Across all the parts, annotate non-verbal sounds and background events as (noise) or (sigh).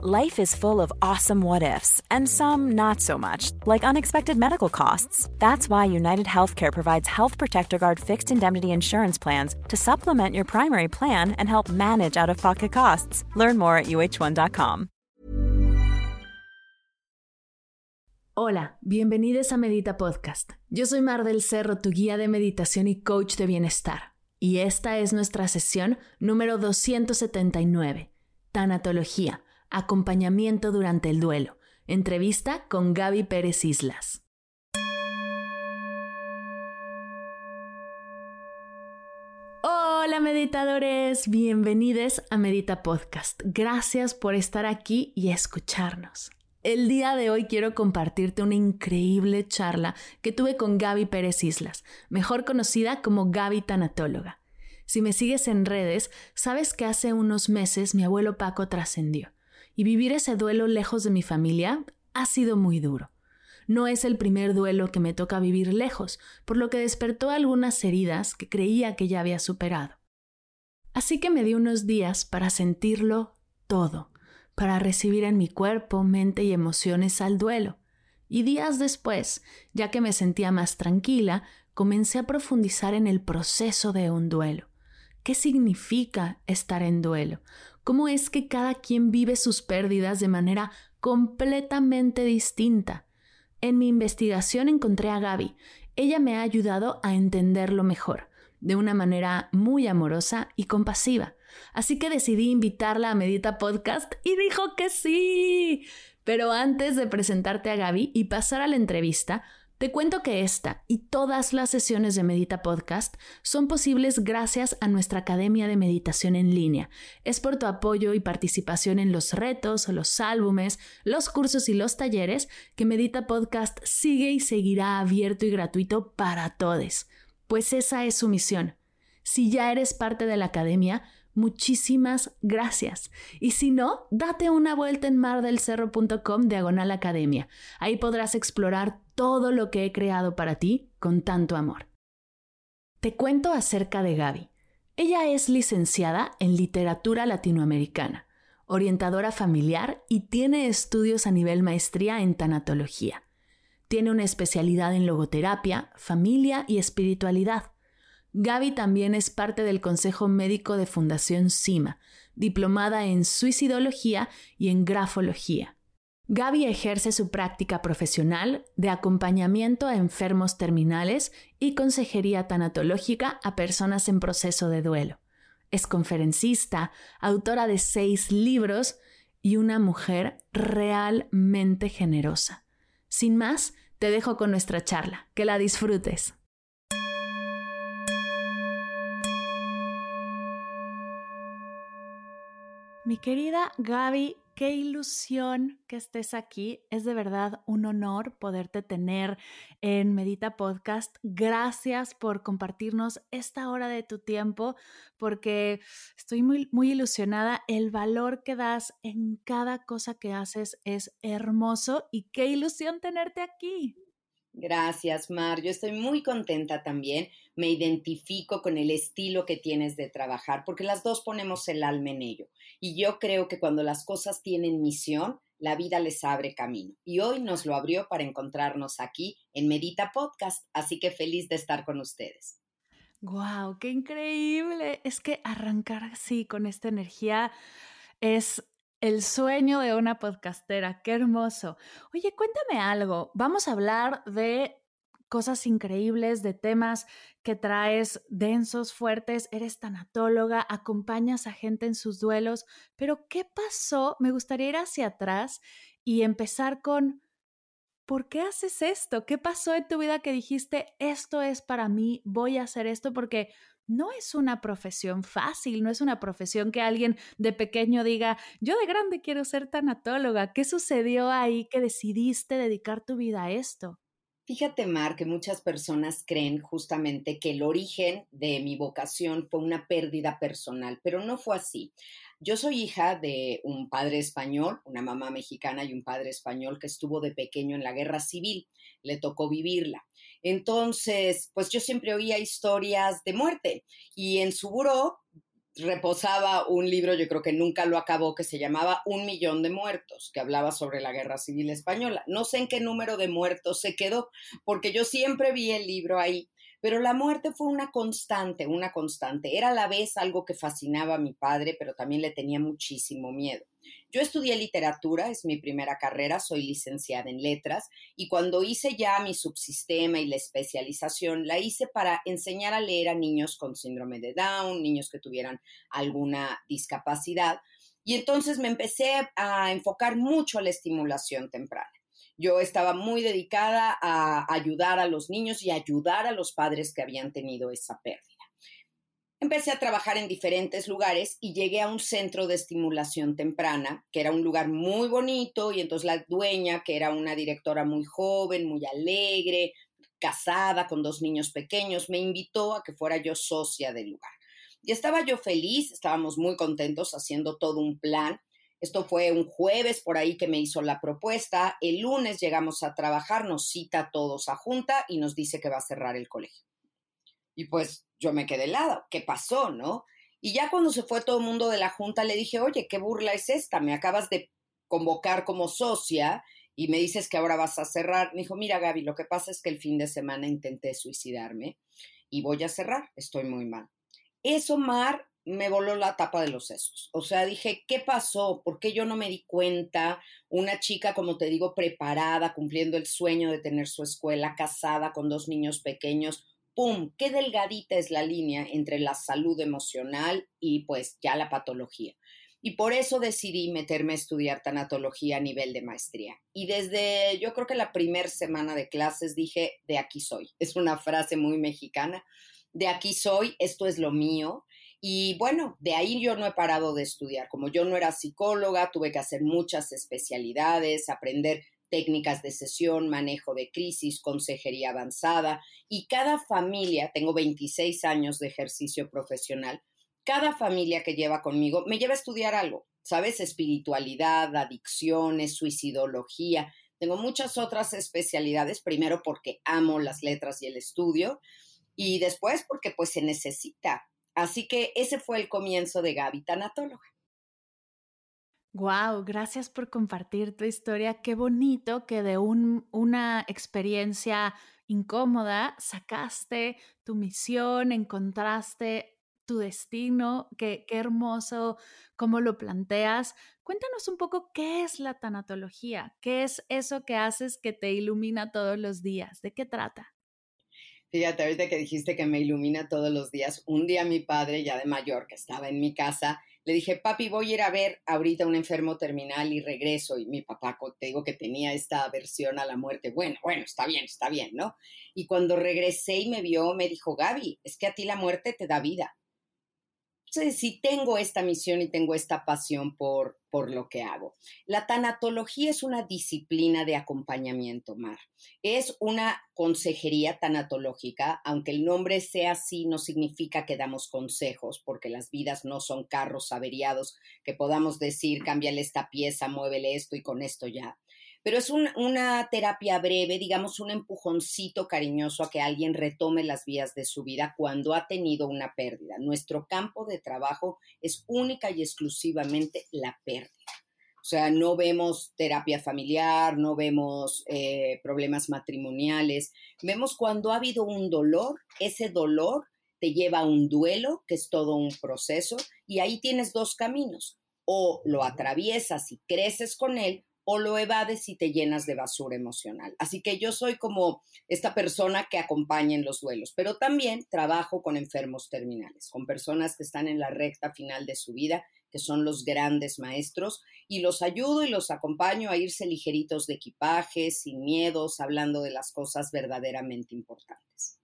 Life is full of awesome what ifs, and some not so much, like unexpected medical costs. That's why United Healthcare provides Health Protector Guard fixed indemnity insurance plans to supplement your primary plan and help manage out of pocket costs. Learn more at uh1.com. Hola, bienvenidos a Medita Podcast. Yo soy Mar del Cerro, tu guía de meditación y coach de bienestar. Y esta es nuestra sesión número 279, Tanatología Acompañamiento durante el duelo. Entrevista con Gaby Pérez Islas. Hola meditadores, bienvenidos a Medita Podcast. Gracias por estar aquí y escucharnos. El día de hoy quiero compartirte una increíble charla que tuve con Gaby Pérez Islas, mejor conocida como Gaby Tanatóloga. Si me sigues en redes, sabes que hace unos meses mi abuelo Paco trascendió y vivir ese duelo lejos de mi familia ha sido muy duro. No es el primer duelo que me toca vivir lejos, por lo que despertó algunas heridas que creía que ya había superado. Así que me di unos días para sentirlo todo, para recibir en mi cuerpo, mente y emociones al duelo. Y días después, ya que me sentía más tranquila, comencé a profundizar en el proceso de un duelo. ¿Qué significa estar en duelo? Cómo es que cada quien vive sus pérdidas de manera completamente distinta. En mi investigación encontré a Gaby. Ella me ha ayudado a entenderlo mejor, de una manera muy amorosa y compasiva. Así que decidí invitarla a Medita Podcast y dijo que sí. Pero antes de presentarte a Gaby y pasar a la entrevista, te cuento que esta y todas las sesiones de Medita Podcast son posibles gracias a nuestra Academia de Meditación en línea. Es por tu apoyo y participación en los retos, los álbumes, los cursos y los talleres que Medita Podcast sigue y seguirá abierto y gratuito para todos. Pues esa es su misión. Si ya eres parte de la Academia, Muchísimas gracias. Y si no, date una vuelta en mardelcerro.com diagonal academia. Ahí podrás explorar todo lo que he creado para ti con tanto amor. Te cuento acerca de Gaby. Ella es licenciada en literatura latinoamericana, orientadora familiar y tiene estudios a nivel maestría en tanatología. Tiene una especialidad en logoterapia, familia y espiritualidad. Gaby también es parte del Consejo Médico de Fundación CIMA, diplomada en suicidología y en grafología. Gaby ejerce su práctica profesional de acompañamiento a enfermos terminales y consejería tanatológica a personas en proceso de duelo. Es conferencista, autora de seis libros y una mujer realmente generosa. Sin más, te dejo con nuestra charla. Que la disfrutes. Mi querida Gaby, qué ilusión que estés aquí. Es de verdad un honor poderte tener en Medita Podcast. Gracias por compartirnos esta hora de tu tiempo, porque estoy muy, muy ilusionada. El valor que das en cada cosa que haces es hermoso y qué ilusión tenerte aquí. Gracias, Mar. Yo estoy muy contenta también. Me identifico con el estilo que tienes de trabajar, porque las dos ponemos el alma en ello. Y yo creo que cuando las cosas tienen misión, la vida les abre camino. Y hoy nos lo abrió para encontrarnos aquí en Medita Podcast. Así que feliz de estar con ustedes. ¡Wow! ¡Qué increíble! Es que arrancar así con esta energía es el sueño de una podcastera, qué hermoso. Oye, cuéntame algo. Vamos a hablar de cosas increíbles, de temas que traes densos, fuertes, eres tanatóloga, acompañas a gente en sus duelos, pero ¿qué pasó? Me gustaría ir hacia atrás y empezar con, ¿por qué haces esto? ¿Qué pasó en tu vida que dijiste, esto es para mí, voy a hacer esto? Porque no es una profesión fácil, no es una profesión que alguien de pequeño diga, yo de grande quiero ser tanatóloga. ¿Qué sucedió ahí que decidiste dedicar tu vida a esto? Fíjate, Mar, que muchas personas creen justamente que el origen de mi vocación fue una pérdida personal, pero no fue así. Yo soy hija de un padre español, una mamá mexicana y un padre español que estuvo de pequeño en la guerra civil. Le tocó vivirla. Entonces, pues yo siempre oía historias de muerte y en su buró reposaba un libro, yo creo que nunca lo acabó, que se llamaba Un millón de muertos, que hablaba sobre la guerra civil española. No sé en qué número de muertos se quedó, porque yo siempre vi el libro ahí, pero la muerte fue una constante, una constante. Era a la vez algo que fascinaba a mi padre, pero también le tenía muchísimo miedo. Yo estudié literatura, es mi primera carrera, soy licenciada en letras y cuando hice ya mi subsistema y la especialización, la hice para enseñar a leer a niños con síndrome de Down, niños que tuvieran alguna discapacidad. Y entonces me empecé a enfocar mucho a la estimulación temprana. Yo estaba muy dedicada a ayudar a los niños y ayudar a los padres que habían tenido esa pérdida. Empecé a trabajar en diferentes lugares y llegué a un centro de estimulación temprana, que era un lugar muy bonito y entonces la dueña, que era una directora muy joven, muy alegre, casada con dos niños pequeños, me invitó a que fuera yo socia del lugar. Y estaba yo feliz, estábamos muy contentos haciendo todo un plan. Esto fue un jueves por ahí que me hizo la propuesta. El lunes llegamos a trabajar, nos cita todos a junta y nos dice que va a cerrar el colegio. Y pues yo me quedé helada, ¿qué pasó, no? Y ya cuando se fue todo el mundo de la junta, le dije, oye, ¿qué burla es esta? Me acabas de convocar como socia y me dices que ahora vas a cerrar. Me dijo, mira, Gaby, lo que pasa es que el fin de semana intenté suicidarme y voy a cerrar, estoy muy mal. Eso, Mar, me voló la tapa de los sesos. O sea, dije, ¿qué pasó? ¿Por qué yo no me di cuenta? Una chica, como te digo, preparada, cumpliendo el sueño de tener su escuela, casada con dos niños pequeños, ¡pum!, qué delgadita es la línea entre la salud emocional y pues ya la patología. Y por eso decidí meterme a estudiar tanatología a nivel de maestría. Y desde yo creo que la primera semana de clases dije, de aquí soy. (laughs) Es una frase muy mexicana. De aquí soy, esto es lo mío. Y bueno, de ahí yo no he parado de estudiar. Como yo no era psicóloga, tuve que hacer muchas especialidades, aprender técnicas de sesión, manejo de crisis, consejería avanzada y cada familia, tengo 26 años de ejercicio profesional, cada familia que lleva conmigo me lleva a estudiar algo, ¿sabes? Espiritualidad, adicciones, suicidología. Tengo muchas otras especialidades, primero porque amo las letras y el estudio y después porque pues se necesita. Así que ese fue el comienzo de Gaby Tanatóloga. Wow, gracias por compartir tu historia. Qué bonito que de una experiencia incómoda sacaste tu misión, encontraste tu destino. Qué, qué hermoso cómo lo planteas. Cuéntanos un poco qué es la tanatología, qué es eso que haces que te ilumina todos los días, de qué trata. Fíjate, ahorita que dijiste que me ilumina todos los días, un día mi padre, ya de mayor, que estaba en mi casa, le dije, papi, voy a ir a ver ahorita un enfermo terminal y regreso. Y mi papá, te digo que tenía esta aversión a la muerte. Bueno, bueno, está bien, está bien, ¿no? Y cuando regresé y me vio, me dijo, Gaby, es que a ti la muerte te da vida. Entonces, si tengo esta misión y tengo esta pasión por, por lo que hago. La tanatología es una disciplina de acompañamiento, Mar. Es una consejería tanatológica, aunque el nombre sea así, no significa que damos consejos, porque las vidas no son carros averiados que podamos decir, cámbiale esta pieza, muévele esto y con esto ya pero es una terapia breve, digamos, un empujoncito cariñoso a que alguien retome las vías de su vida cuando ha tenido una pérdida. Nuestro campo de trabajo es única y exclusivamente la pérdida. O sea, no vemos terapia familiar, no vemos eh, problemas matrimoniales, vemos cuando ha habido un dolor, ese dolor te lleva a un duelo, que es todo un proceso, y ahí tienes dos caminos. O lo atraviesas y creces con él, o lo evades y te llenas de basura emocional. Así que yo soy como esta persona que acompaña en los duelos, pero también trabajo con enfermos terminales, con personas que están en la recta final de su vida, que son los grandes maestros, y los ayudo y los acompaño a irse ligeritos de equipaje, sin miedos, hablando de las cosas verdaderamente importantes.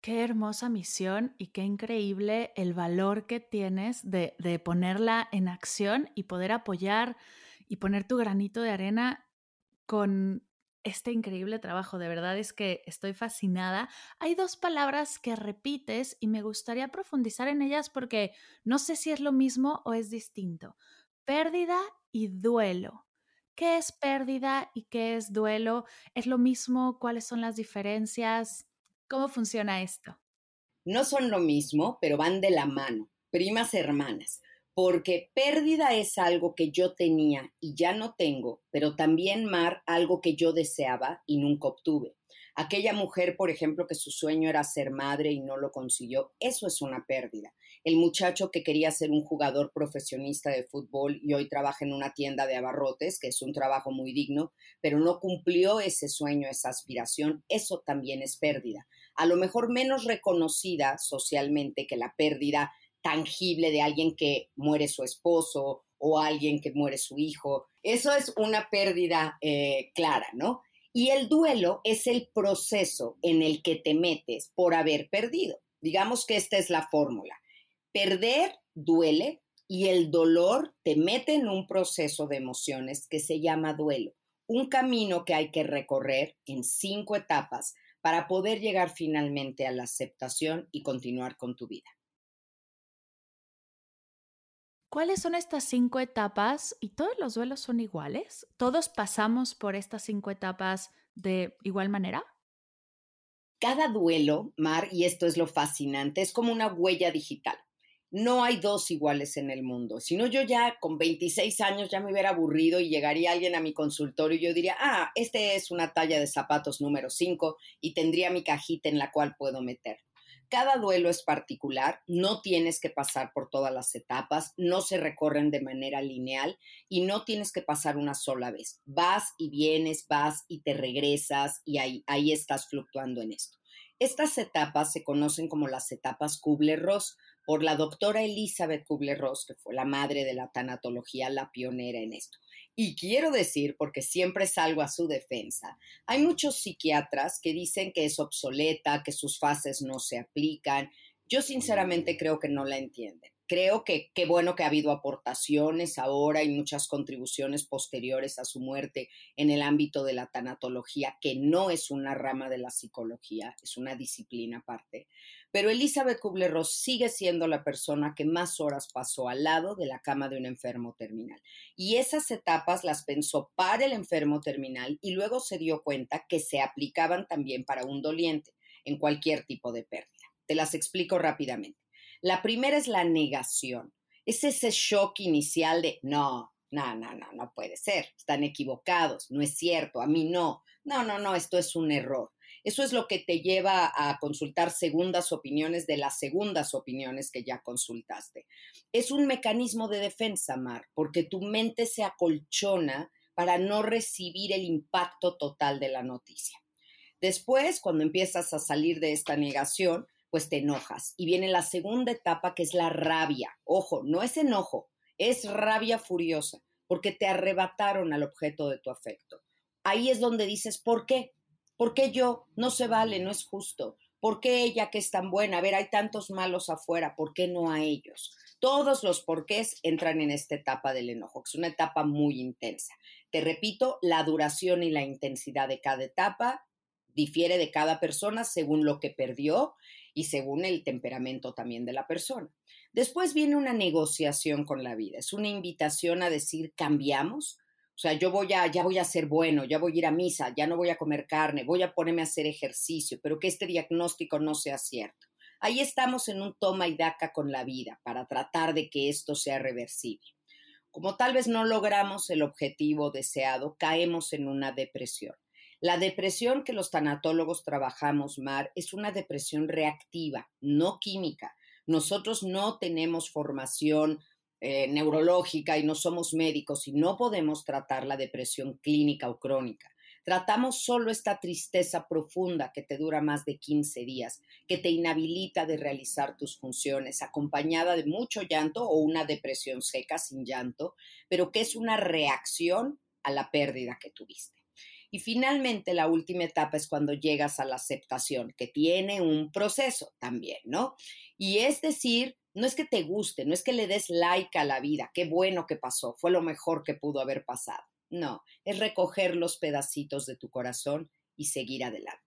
Qué hermosa misión y qué increíble el valor que tienes de, de ponerla en acción y poder apoyar y poner tu granito de arena con este increíble trabajo. De verdad es que estoy fascinada. Hay dos palabras que repites y me gustaría profundizar en ellas porque no sé si es lo mismo o es distinto. Pérdida y duelo. ¿Qué es pérdida y qué es duelo? ¿Es lo mismo? ¿Cuáles son las diferencias? ¿Cómo funciona esto? no son lo mismo, pero van de la mano, primas hermanas, porque pérdida es algo que yo tenía y ya no tengo, pero también mar algo que yo deseaba y nunca obtuve. Aquella mujer, por ejemplo, que su sueño era ser madre y no lo consiguió, eso es una pérdida. El muchacho que quería ser un jugador profesionista de fútbol y hoy trabaja en una tienda de abarrotes, que es un trabajo muy digno, pero no cumplió ese sueño, esa aspiración, eso también es pérdida. A lo mejor menos reconocida socialmente que la pérdida tangible de alguien que muere su esposo o alguien que muere su hijo. Eso es una pérdida eh, clara, ¿no? Y el duelo es el proceso en el que te metes por haber perdido. Digamos que esta es la fórmula. Perder duele y el dolor te mete en un proceso de emociones que se llama duelo. Un camino que hay que recorrer en cinco etapas para poder llegar finalmente a la aceptación y continuar con tu vida. ¿Cuáles son estas cinco etapas? ¿Y todos los duelos son iguales? ¿Todos pasamos por estas cinco etapas de igual manera? Cada duelo, Mar, y esto es lo fascinante, es como una huella digital. No hay dos iguales en el mundo. Si no, yo ya con 26 años ya me hubiera aburrido y llegaría alguien a mi consultorio y yo diría, ah, este es una talla de zapatos número 5 y tendría mi cajita en la cual puedo meter. Cada duelo es particular, no tienes que pasar por todas las etapas, no se recorren de manera lineal y no tienes que pasar una sola vez. Vas y vienes, vas y te regresas y ahí, estás fluctuando en esto. Estas etapas se conocen como las etapas Kubler-Ross por la doctora Elizabeth Kubler-Ross, que fue la madre de la tanatología, la pionera en esto. Y quiero decir, porque siempre salgo a su defensa, hay muchos psiquiatras que dicen que es obsoleta, que sus fases no se aplican. Yo sinceramente creo que no la entienden creo que qué bueno que ha habido aportaciones ahora y muchas contribuciones posteriores a su muerte en el ámbito de la tanatología, que no es una rama de la psicología, es una disciplina aparte. Pero Elizabeth Kubler-Ross sigue siendo la persona que más horas pasó al lado de la cama de un enfermo terminal. Y esas etapas las pensó para el enfermo terminal y luego se dio cuenta que se aplicaban también para un doliente en cualquier tipo de pérdida. Te las explico rápidamente. La primera es la negación. Es ese shock inicial de, no, no, no, no, no puede ser, están equivocados, no es cierto, a mí no, no, no, no, esto es un error. Eso es lo que te lleva a consultar segundas opiniones de las segundas opiniones que ya consultaste. Es un mecanismo de defensa, Mar, porque tu mente se acolchona para no recibir el impacto total de la noticia. Después, cuando empiezas a salir de esta negación, pues te enojas. Y viene la segunda etapa que es la rabia. Ojo, no es enojo, es rabia furiosa, porque te arrebataron al objeto de tu afecto. Ahí es donde dices, ¿por qué? ¿Por qué yo? No se vale, no es justo. ¿Por qué ella que es tan buena? A ver, hay tantos malos afuera, ¿por qué no a ellos? Todos los porqués entran en esta etapa del enojo, que es una etapa muy intensa. Te repito, la duración y la intensidad de cada etapa difiere de cada persona según lo que perdió y según el temperamento también de la persona. Después viene una negociación con la vida, es una invitación a decir cambiamos, o sea, yo voy a, ya voy a ser bueno, ya voy a ir a misa, ya no voy a comer carne, voy a ponerme a hacer ejercicio, pero que este diagnóstico no sea cierto. Ahí estamos en un toma y daca con la vida para tratar de que esto sea reversible. Como tal vez no logramos el objetivo deseado, caemos en una depresión. La depresión que los tanatólogos trabajamos, Mar, es una depresión reactiva, no química. Nosotros no tenemos formación eh, neurológica y no somos médicos y no podemos tratar la depresión clínica o crónica. Tratamos solo esta tristeza profunda que te dura más de 15 días, que te inhabilita de realizar tus funciones, acompañada de mucho llanto o una depresión seca sin llanto, pero que es una reacción a la pérdida que tuviste. Y finalmente, la última etapa es cuando llegas a la aceptación, que tiene un proceso también, ¿no? Y es decir, no es que te guste, no es que le des like a la vida, qué bueno que pasó, fue lo mejor que pudo haber pasado. No, es recoger los pedacitos de tu corazón y seguir adelante.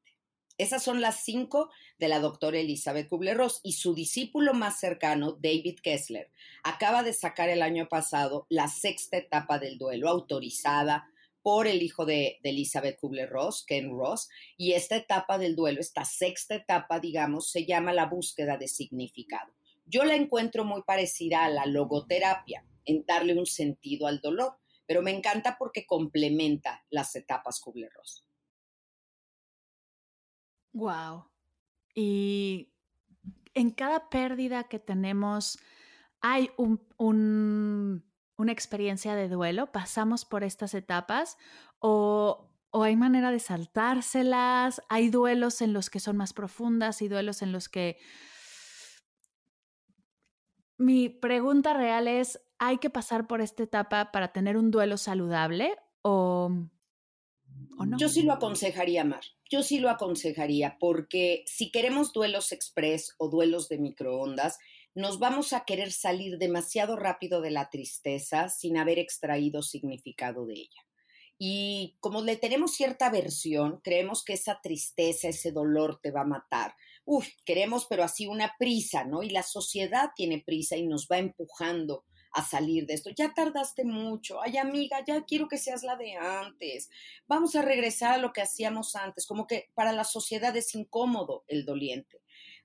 Esas son las cinco de la doctora Elizabeth Kubler-Ross y su discípulo más cercano, David Kessler, acaba de sacar el año pasado la sexta etapa del duelo autorizada por el hijo de, Elizabeth Kubler-Ross, Ken Ross, y esta etapa del duelo, esta sexta etapa, digamos, se llama la búsqueda de significado. Yo la encuentro muy parecida a la logoterapia, en darle un sentido al dolor, pero me encanta porque complementa las etapas Kubler-Ross. Wow. Y en cada pérdida que tenemos, hay un, una experiencia de duelo, pasamos por estas etapas o, o hay manera de saltárselas, hay duelos en los que son más profundas y duelos en los que... Mi pregunta real es, ¿hay que pasar por esta etapa para tener un duelo saludable o, o no? Yo sí lo aconsejaría, Mar. Yo sí lo aconsejaría porque si queremos duelos express o duelos de microondas, nos vamos a querer salir demasiado rápido de la tristeza sin haber extraído significado de ella. Y como le tenemos cierta aversión, creemos que esa tristeza, ese dolor te va a matar. Uf, queremos, pero así una prisa, ¿no? Y la sociedad tiene prisa y nos va empujando a salir de esto. Ya tardaste mucho. Ay, amiga, ya quiero que seas la de antes. Vamos a regresar a lo que hacíamos antes. Como que para la sociedad es incómodo el doliente.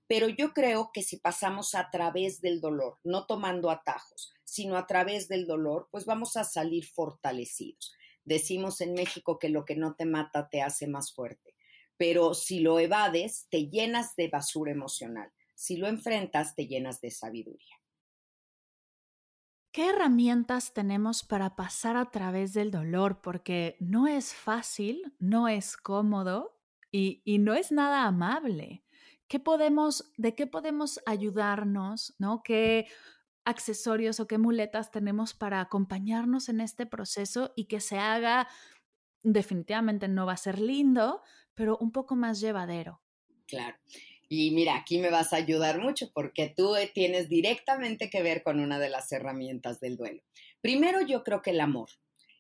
Pero yo creo que si pasamos a través del dolor, no tomando atajos, sino a través del dolor, pues vamos a salir fortalecidos. Decimos en México que lo que no te mata te hace más fuerte, pero si lo evades, te llenas de basura emocional. Si lo enfrentas, te llenas de sabiduría. ¿Qué herramientas tenemos para pasar a través del dolor? Porque no es fácil, no es cómodo y, y no es nada amable. ¿qué podemos, de qué podemos ayudarnos, ¿no? ¿Qué accesorios o qué muletas tenemos para acompañarnos en este proceso y que se haga, definitivamente no va a ser lindo, pero un poco más llevadero? Claro. Y mira, aquí me vas a ayudar mucho porque tú eh, tienes directamente que ver con una de las herramientas del duelo. Primero, yo creo que el amor.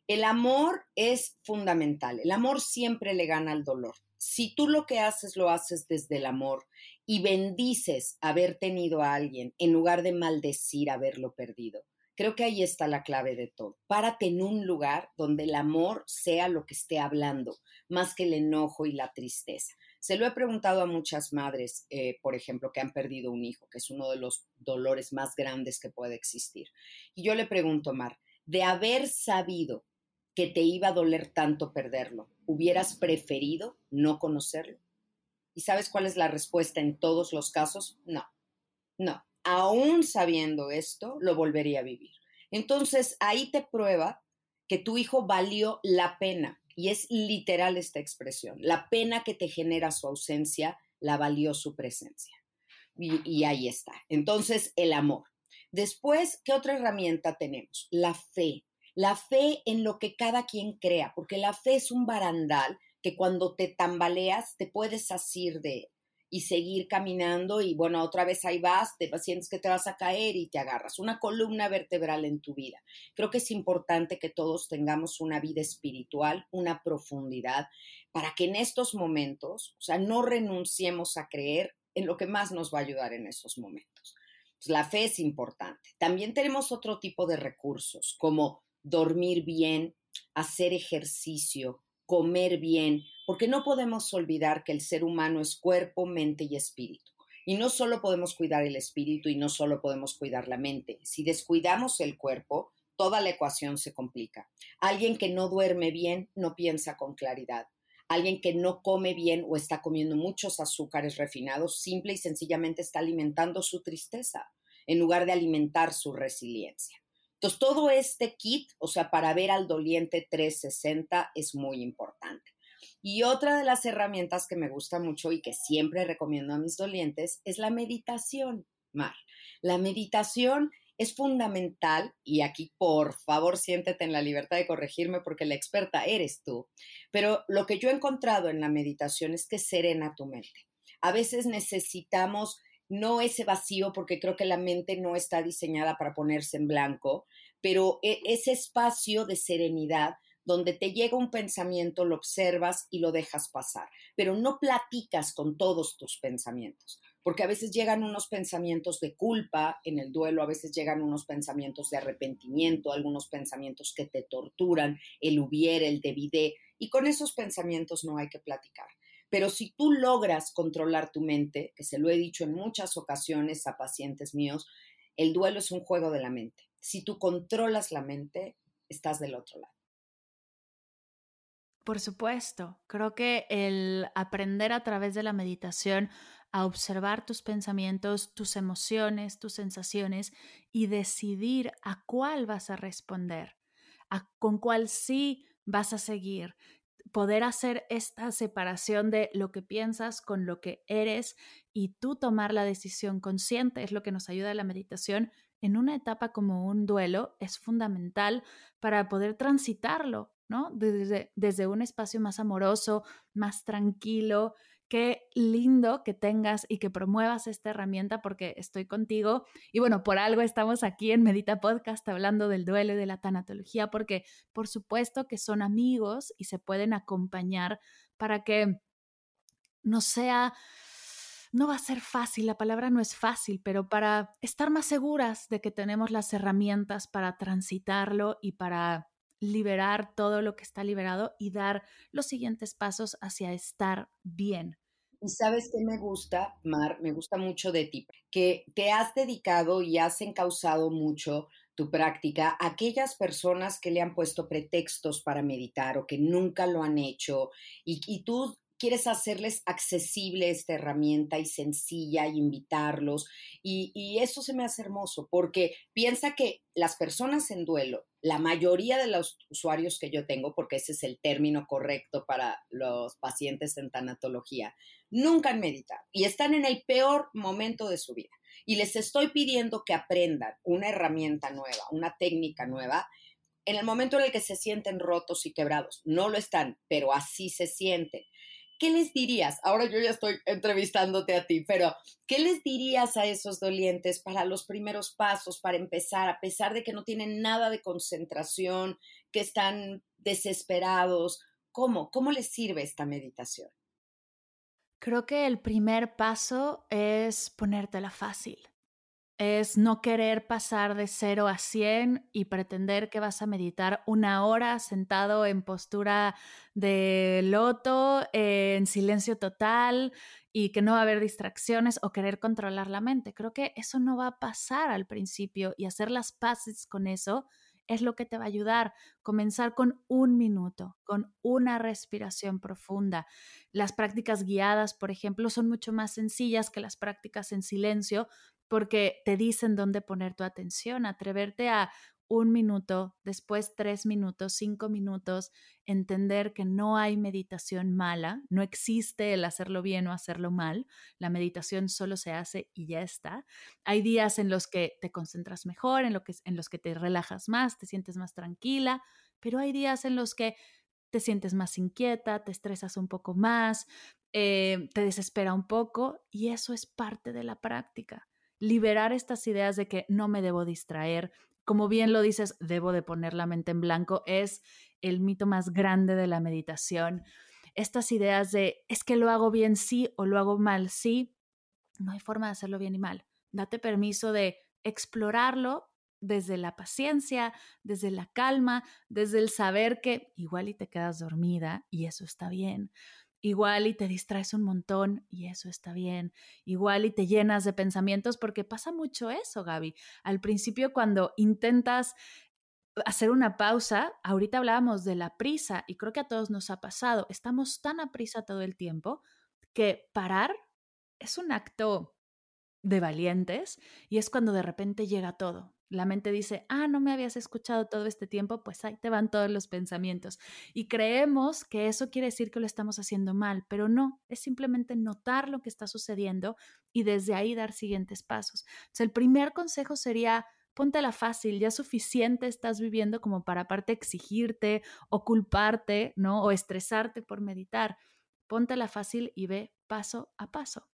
El amor es fundamental. El amor siempre le gana al dolor si tú lo que haces lo haces desde el amor y bendices haber tenido a alguien en lugar de maldecir haberlo perdido, creo que ahí está la clave de todo. Párate en un lugar donde el amor sea lo que esté hablando, más que el enojo y la tristeza. Se lo he preguntado a muchas madres, eh, por ejemplo, que han perdido un hijo, que es uno de los dolores más grandes que puede existir. Y yo le pregunto, Mar, de haber sabido que te iba a doler tanto perderlo, ¿hubieras preferido no conocerlo? ¿Y sabes cuál es la respuesta en todos los casos? No, no. Aún sabiendo esto, lo volvería a vivir. Entonces, ahí te prueba que tu hijo valió la pena. Y es literal esta expresión. La pena que te genera su ausencia, la valió su presencia. Y, ahí está. Entonces, el amor. Después, ¿qué otra herramienta tenemos? La fe la fe en lo que cada quien crea, porque la fe es un barandal que cuando te tambaleas te puedes asir de y seguir caminando y bueno, otra vez ahí vas, te sientes que te vas a caer y te agarras, una columna vertebral en tu vida. Creo que es importante que todos tengamos una vida espiritual, una profundidad, para que en estos momentos, o sea, no renunciemos a creer en lo que más nos va a ayudar en estos momentos. la fe es importante. También tenemos otro tipo de recursos, como dormir bien, hacer ejercicio, comer bien, porque no podemos olvidar que el ser humano es cuerpo, mente y espíritu. Y no solo podemos cuidar el espíritu y no solo podemos cuidar la mente. Si descuidamos el cuerpo, toda la ecuación se complica. Alguien que no duerme bien no piensa con claridad. Alguien que no come bien o está comiendo muchos azúcares refinados, simple y sencillamente está alimentando su tristeza en lugar de alimentar su resiliencia. Entonces, todo este kit, o sea, para ver al doliente 360 es muy importante. Y otra de las herramientas que me gusta mucho y que siempre recomiendo a mis dolientes es la meditación, Mar. La meditación es fundamental y aquí por favor siéntete en la libertad de corregirme porque la experta eres tú. Pero lo que yo he encontrado en la meditación es que serena tu mente. A veces necesitamos no ese vacío, porque creo que la mente no está diseñada para ponerse en blanco, pero e, ese espacio de serenidad donde te llega un pensamiento, lo observas y lo dejas pasar, pero no platicas con todos tus pensamientos. porque a veces llegan unos pensamientos de culpa en el duelo, a veces llegan unos pensamientos de arrepentimiento, algunos pensamientos que te torturan, el hubiera, el debide, y con esos pensamientos no hay que platicar. Pero si tú logras controlar tu mente, que se lo he dicho en muchas ocasiones a pacientes míos, el duelo es un juego de la mente. Si tú controlas la mente, estás del otro lado. Por supuesto, creo que el aprender a través de la meditación a observar tus pensamientos, tus emociones, tus sensaciones y decidir a cuál vas a responder, a con cuál sí vas a seguir. Poder hacer esta separación de lo que piensas con lo que eres y tú tomar la decisión consciente es lo que nos ayuda a la meditación en una etapa como un duelo es fundamental para poder transitarlo ¿no? Desde, desde un espacio más amoroso, más tranquilo. Qué lindo que tengas y que promuevas esta herramienta porque estoy contigo. Y bueno, por algo estamos aquí en Medita Podcast hablando del duelo y de la tanatología, porque por supuesto que son amigos y se pueden acompañar para que no sea no va a ser fácil, la palabra no es fácil, pero para estar más seguras de que tenemos las herramientas para transitarlo y para liberar todo lo que está liberado y dar los siguientes pasos hacia estar bien. Y sabes qué me gusta, Mar, me gusta mucho de ti, que te has dedicado y has encausado mucho tu práctica a aquellas personas que le han puesto pretextos para meditar o que nunca lo han hecho y, tú quieres hacerles accesible esta herramienta y sencilla, y invitarlos. Y, eso se me hace hermoso, porque piensa que las personas en duelo, la mayoría de los usuarios que yo tengo, porque ese es el término correcto para los pacientes en tanatología, nunca han meditado y están en el peor momento de su vida. Y les estoy pidiendo que aprendan una herramienta nueva, una técnica nueva, en el momento en el que se sienten rotos y quebrados. No lo están, pero así se sienten. ¿Qué les dirías? Ahora yo ya estoy entrevistándote a ti, pero ¿qué les dirías a esos dolientes para los primeros pasos, para empezar, a pesar de que no tienen nada de concentración, que están desesperados? ¿Cómo? ¿Cómo les sirve esta meditación? Creo que el primer paso es ponértela fácil es no querer pasar de 0 a 100 y pretender que vas a meditar una hora sentado en postura de loto, en silencio total y que no va a haber distracciones o querer controlar la mente. Creo que eso no va a pasar al principio y hacer las paces con eso es lo que te va a ayudar. Comenzar con un minuto, con una respiración profunda. Las prácticas guiadas, por ejemplo, son mucho más sencillas que las prácticas en silencio porque te dicen dónde poner tu atención, atreverte a un minuto, después tres minutos, cinco minutos, entender que no hay meditación mala, no existe el hacerlo bien o hacerlo mal, la meditación solo se hace y ya está. Hay días en los que te concentras mejor, en, lo que, en los que te relajas más, te sientes más tranquila, pero hay días en los que te sientes más inquieta, te estresas un poco más, eh, te desespera un poco y eso es parte de la práctica liberar estas ideas de que no me debo distraer. Como bien lo dices, debo de poner la mente en blanco, es el mito más grande de la meditación. Estas ideas de es que lo hago bien sí o lo hago mal sí, no hay forma de hacerlo bien y mal. Date permiso de explorarlo desde la paciencia, desde la calma, desde el saber que igual y te quedas dormida y eso está bien. Igual y te distraes un montón y eso está bien. Igual y te llenas de pensamientos porque pasa mucho eso, Gaby. Al principio cuando intentas hacer una pausa, ahorita hablábamos de la prisa y creo que a todos nos ha pasado. Estamos tan a prisa todo el tiempo que parar es un acto de valientes y es cuando de repente llega todo. La mente dice, ah, no me habías escuchado todo este tiempo, pues ahí te van todos los pensamientos. Y creemos que eso quiere decir que lo estamos haciendo mal, pero no, es simplemente notar lo que está sucediendo y desde ahí dar siguientes pasos. Entonces, el primer consejo sería, la fácil, ya suficiente estás viviendo como para aparte exigirte o culparte, ¿no? O estresarte por meditar. la fácil y ve paso a paso.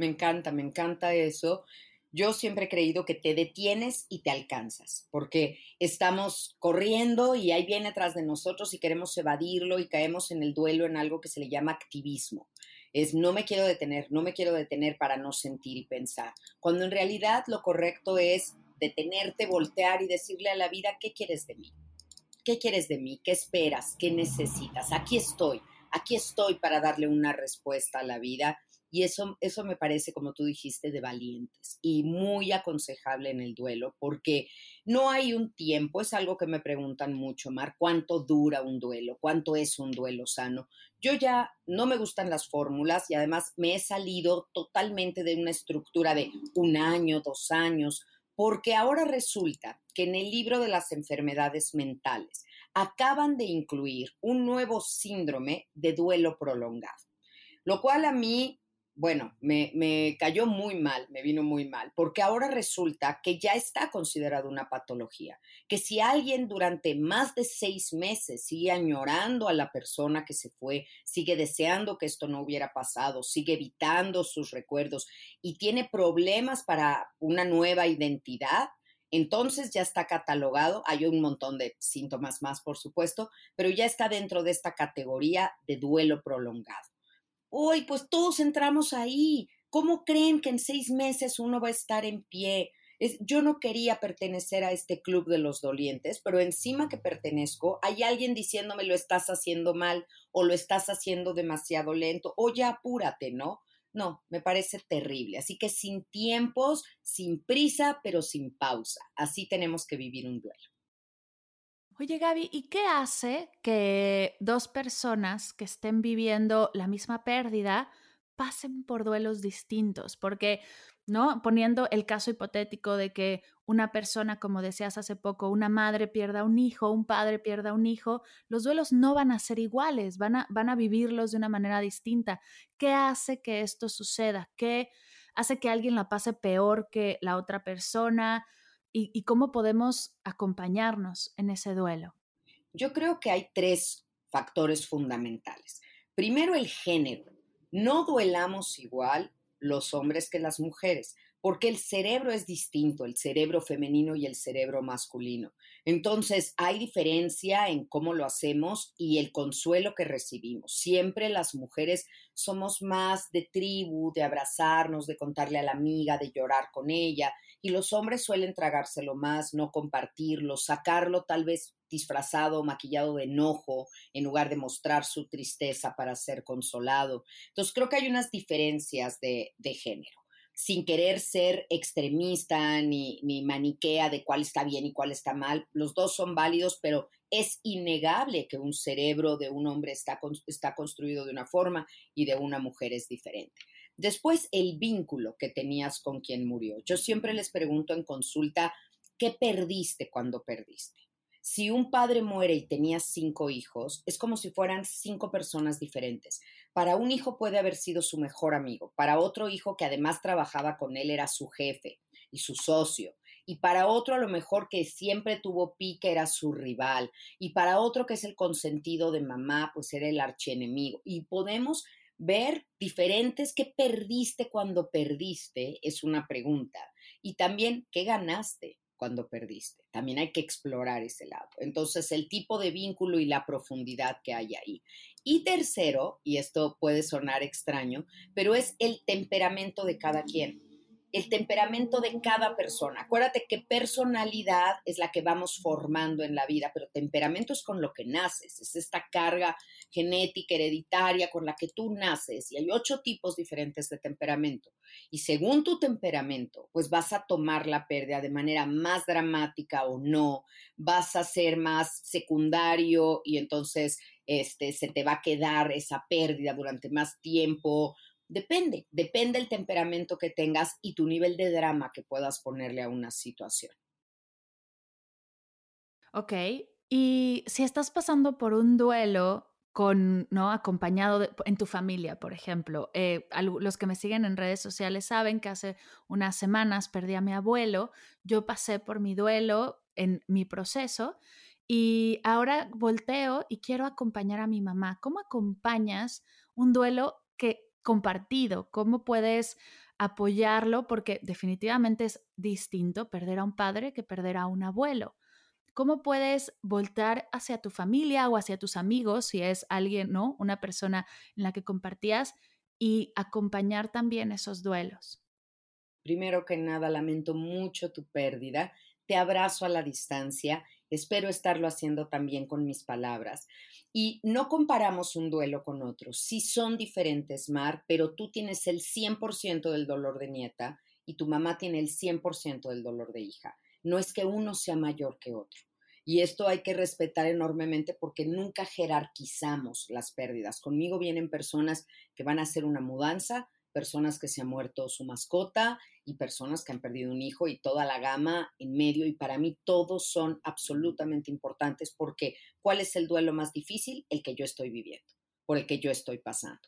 Me encanta, me encanta eso. Yo siempre he creído que te detienes y te alcanzas, porque estamos corriendo y ahí viene atrás de nosotros y queremos evadirlo y caemos en el duelo en algo que se le llama activismo. Es no me quiero detener, no me quiero detener para no sentir y pensar, cuando en realidad lo correcto es detenerte, voltear y decirle a la vida, ¿qué quieres de mí? ¿Qué quieres de mí? ¿Qué esperas? ¿Qué necesitas? Aquí estoy, aquí estoy para darle una respuesta a la vida y eso, eso me parece, como tú dijiste, de valientes y muy aconsejable en el duelo, porque no hay un tiempo, es algo que me preguntan mucho, Mar, ¿cuánto dura un duelo? ¿Cuánto es un duelo sano? Yo ya no me gustan las fórmulas y además me he salido totalmente de una estructura de un año, dos años, porque ahora resulta que en el libro de las enfermedades mentales acaban de incluir un nuevo síndrome de duelo prolongado, lo cual a mí bueno, me, cayó muy mal, me vino muy mal, porque ahora resulta que ya está considerado una patología, que si alguien durante más de seis meses sigue añorando a la persona que se fue, sigue deseando que esto no hubiera pasado, sigue evitando sus recuerdos y tiene problemas para una nueva identidad, entonces ya está catalogado, hay un montón de síntomas más, por supuesto, pero ya está dentro de esta categoría de duelo prolongado. Uy, pues todos entramos ahí. ¿Cómo creen que en seis meses uno va a estar en pie? yo no quería pertenecer a este club de los dolientes, pero encima que pertenezco, hay alguien diciéndome lo estás haciendo mal o lo estás haciendo demasiado lento o ya apúrate, ¿no? No, me parece terrible. Así que sin tiempos, sin prisa, pero sin pausa. Así tenemos que vivir un duelo. Oye Gaby, ¿y qué hace que dos personas que estén viviendo la misma pérdida pasen por duelos distintos? Porque, ¿no? Poniendo el caso hipotético de que una persona, como decías hace poco, una madre pierda un hijo, un padre pierda un hijo, los duelos no van a ser iguales, van a, van a vivirlos de una manera distinta. ¿Qué hace que esto suceda? ¿Qué hace que alguien la pase peor que la otra persona? Y, cómo podemos acompañarnos en ese duelo? Yo creo que hay tres factores fundamentales. Primero, el género. No duelamos igual los hombres que las mujeres porque el cerebro es distinto, el cerebro femenino y el cerebro masculino. Entonces, hay diferencia en cómo lo hacemos y el consuelo que recibimos. Siempre las mujeres somos más de tribu, de abrazarnos, de contarle a la amiga, de llorar con ella, y los hombres suelen tragárselo más, no compartirlo, sacarlo tal vez disfrazado, maquillado de enojo, en lugar de mostrar su tristeza para ser consolado. Entonces, creo que hay unas diferencias de, género sin querer ser extremista ni, ni maniquea de cuál está bien y cuál está mal. Los dos son válidos, pero es innegable que un cerebro de un hombre está, está construido de una forma y de una mujer es diferente. Después, el vínculo que tenías con quien murió. Yo siempre les pregunto en consulta, ¿qué perdiste cuando perdiste? si un padre muere y tenía cinco hijos, es como si fueran cinco personas diferentes. Para un hijo puede haber sido su mejor amigo, para otro hijo que además trabajaba con él era su jefe y su socio, y para otro a lo mejor que siempre tuvo pique era su rival, y para otro que es el consentido de mamá, pues era el archienemigo. Y podemos ver diferentes qué perdiste cuando perdiste, es una pregunta. Y también, ¿qué ganaste? cuando perdiste. También hay que explorar ese lado. Entonces, el tipo de vínculo y la profundidad que hay ahí. Y tercero, y esto puede sonar extraño, pero es el temperamento de cada quien el temperamento de cada persona. Acuérdate que personalidad es la que vamos formando en la vida, pero temperamento es con lo que naces, es esta carga genética, hereditaria con la que tú naces. Y hay ocho tipos diferentes de temperamento. Y según tu temperamento, pues vas a tomar la pérdida de manera más dramática o no, vas a ser más secundario y entonces este, se te va a quedar esa pérdida durante más tiempo Depende, depende el temperamento que tengas y tu nivel de drama que puedas ponerle a una situación. Ok, Y si estás pasando por un duelo con, ¿no? Acompañado en tu familia, por ejemplo. Eh, los que me siguen en redes sociales saben que hace unas semanas perdí a mi abuelo. Yo pasé por mi duelo en mi proceso y ahora volteo y quiero acompañar a mi mamá. ¿Cómo acompañas un duelo compartido? ¿Cómo puedes apoyarlo? Porque definitivamente es distinto perder a un padre que perder a un abuelo. ¿Cómo puedes voltar hacia tu familia o hacia tus amigos, si es alguien, ¿no? Una persona en la que compartías y acompañar también esos duelos. Primero que nada, lamento mucho tu pérdida. Te abrazo a la distancia. Espero estarlo haciendo también con mis palabras. Y no comparamos un duelo con otro. Sí son diferentes, Mar, pero tú tienes el 100% del dolor de nieta y tu mamá tiene el 100% del dolor de hija no es que uno sea mayor que otro. Y esto hay que respetar enormemente porque nunca jerarquizamos las pérdidas. Conmigo vienen personas que van a hacer una mudanza, personas que se ha muerto su mascota y personas que han perdido un hijo y toda la gama en medio. Y para mí todos son absolutamente importantes porque ¿cuál es el duelo más difícil? El que yo estoy viviendo, por el que yo estoy pasando.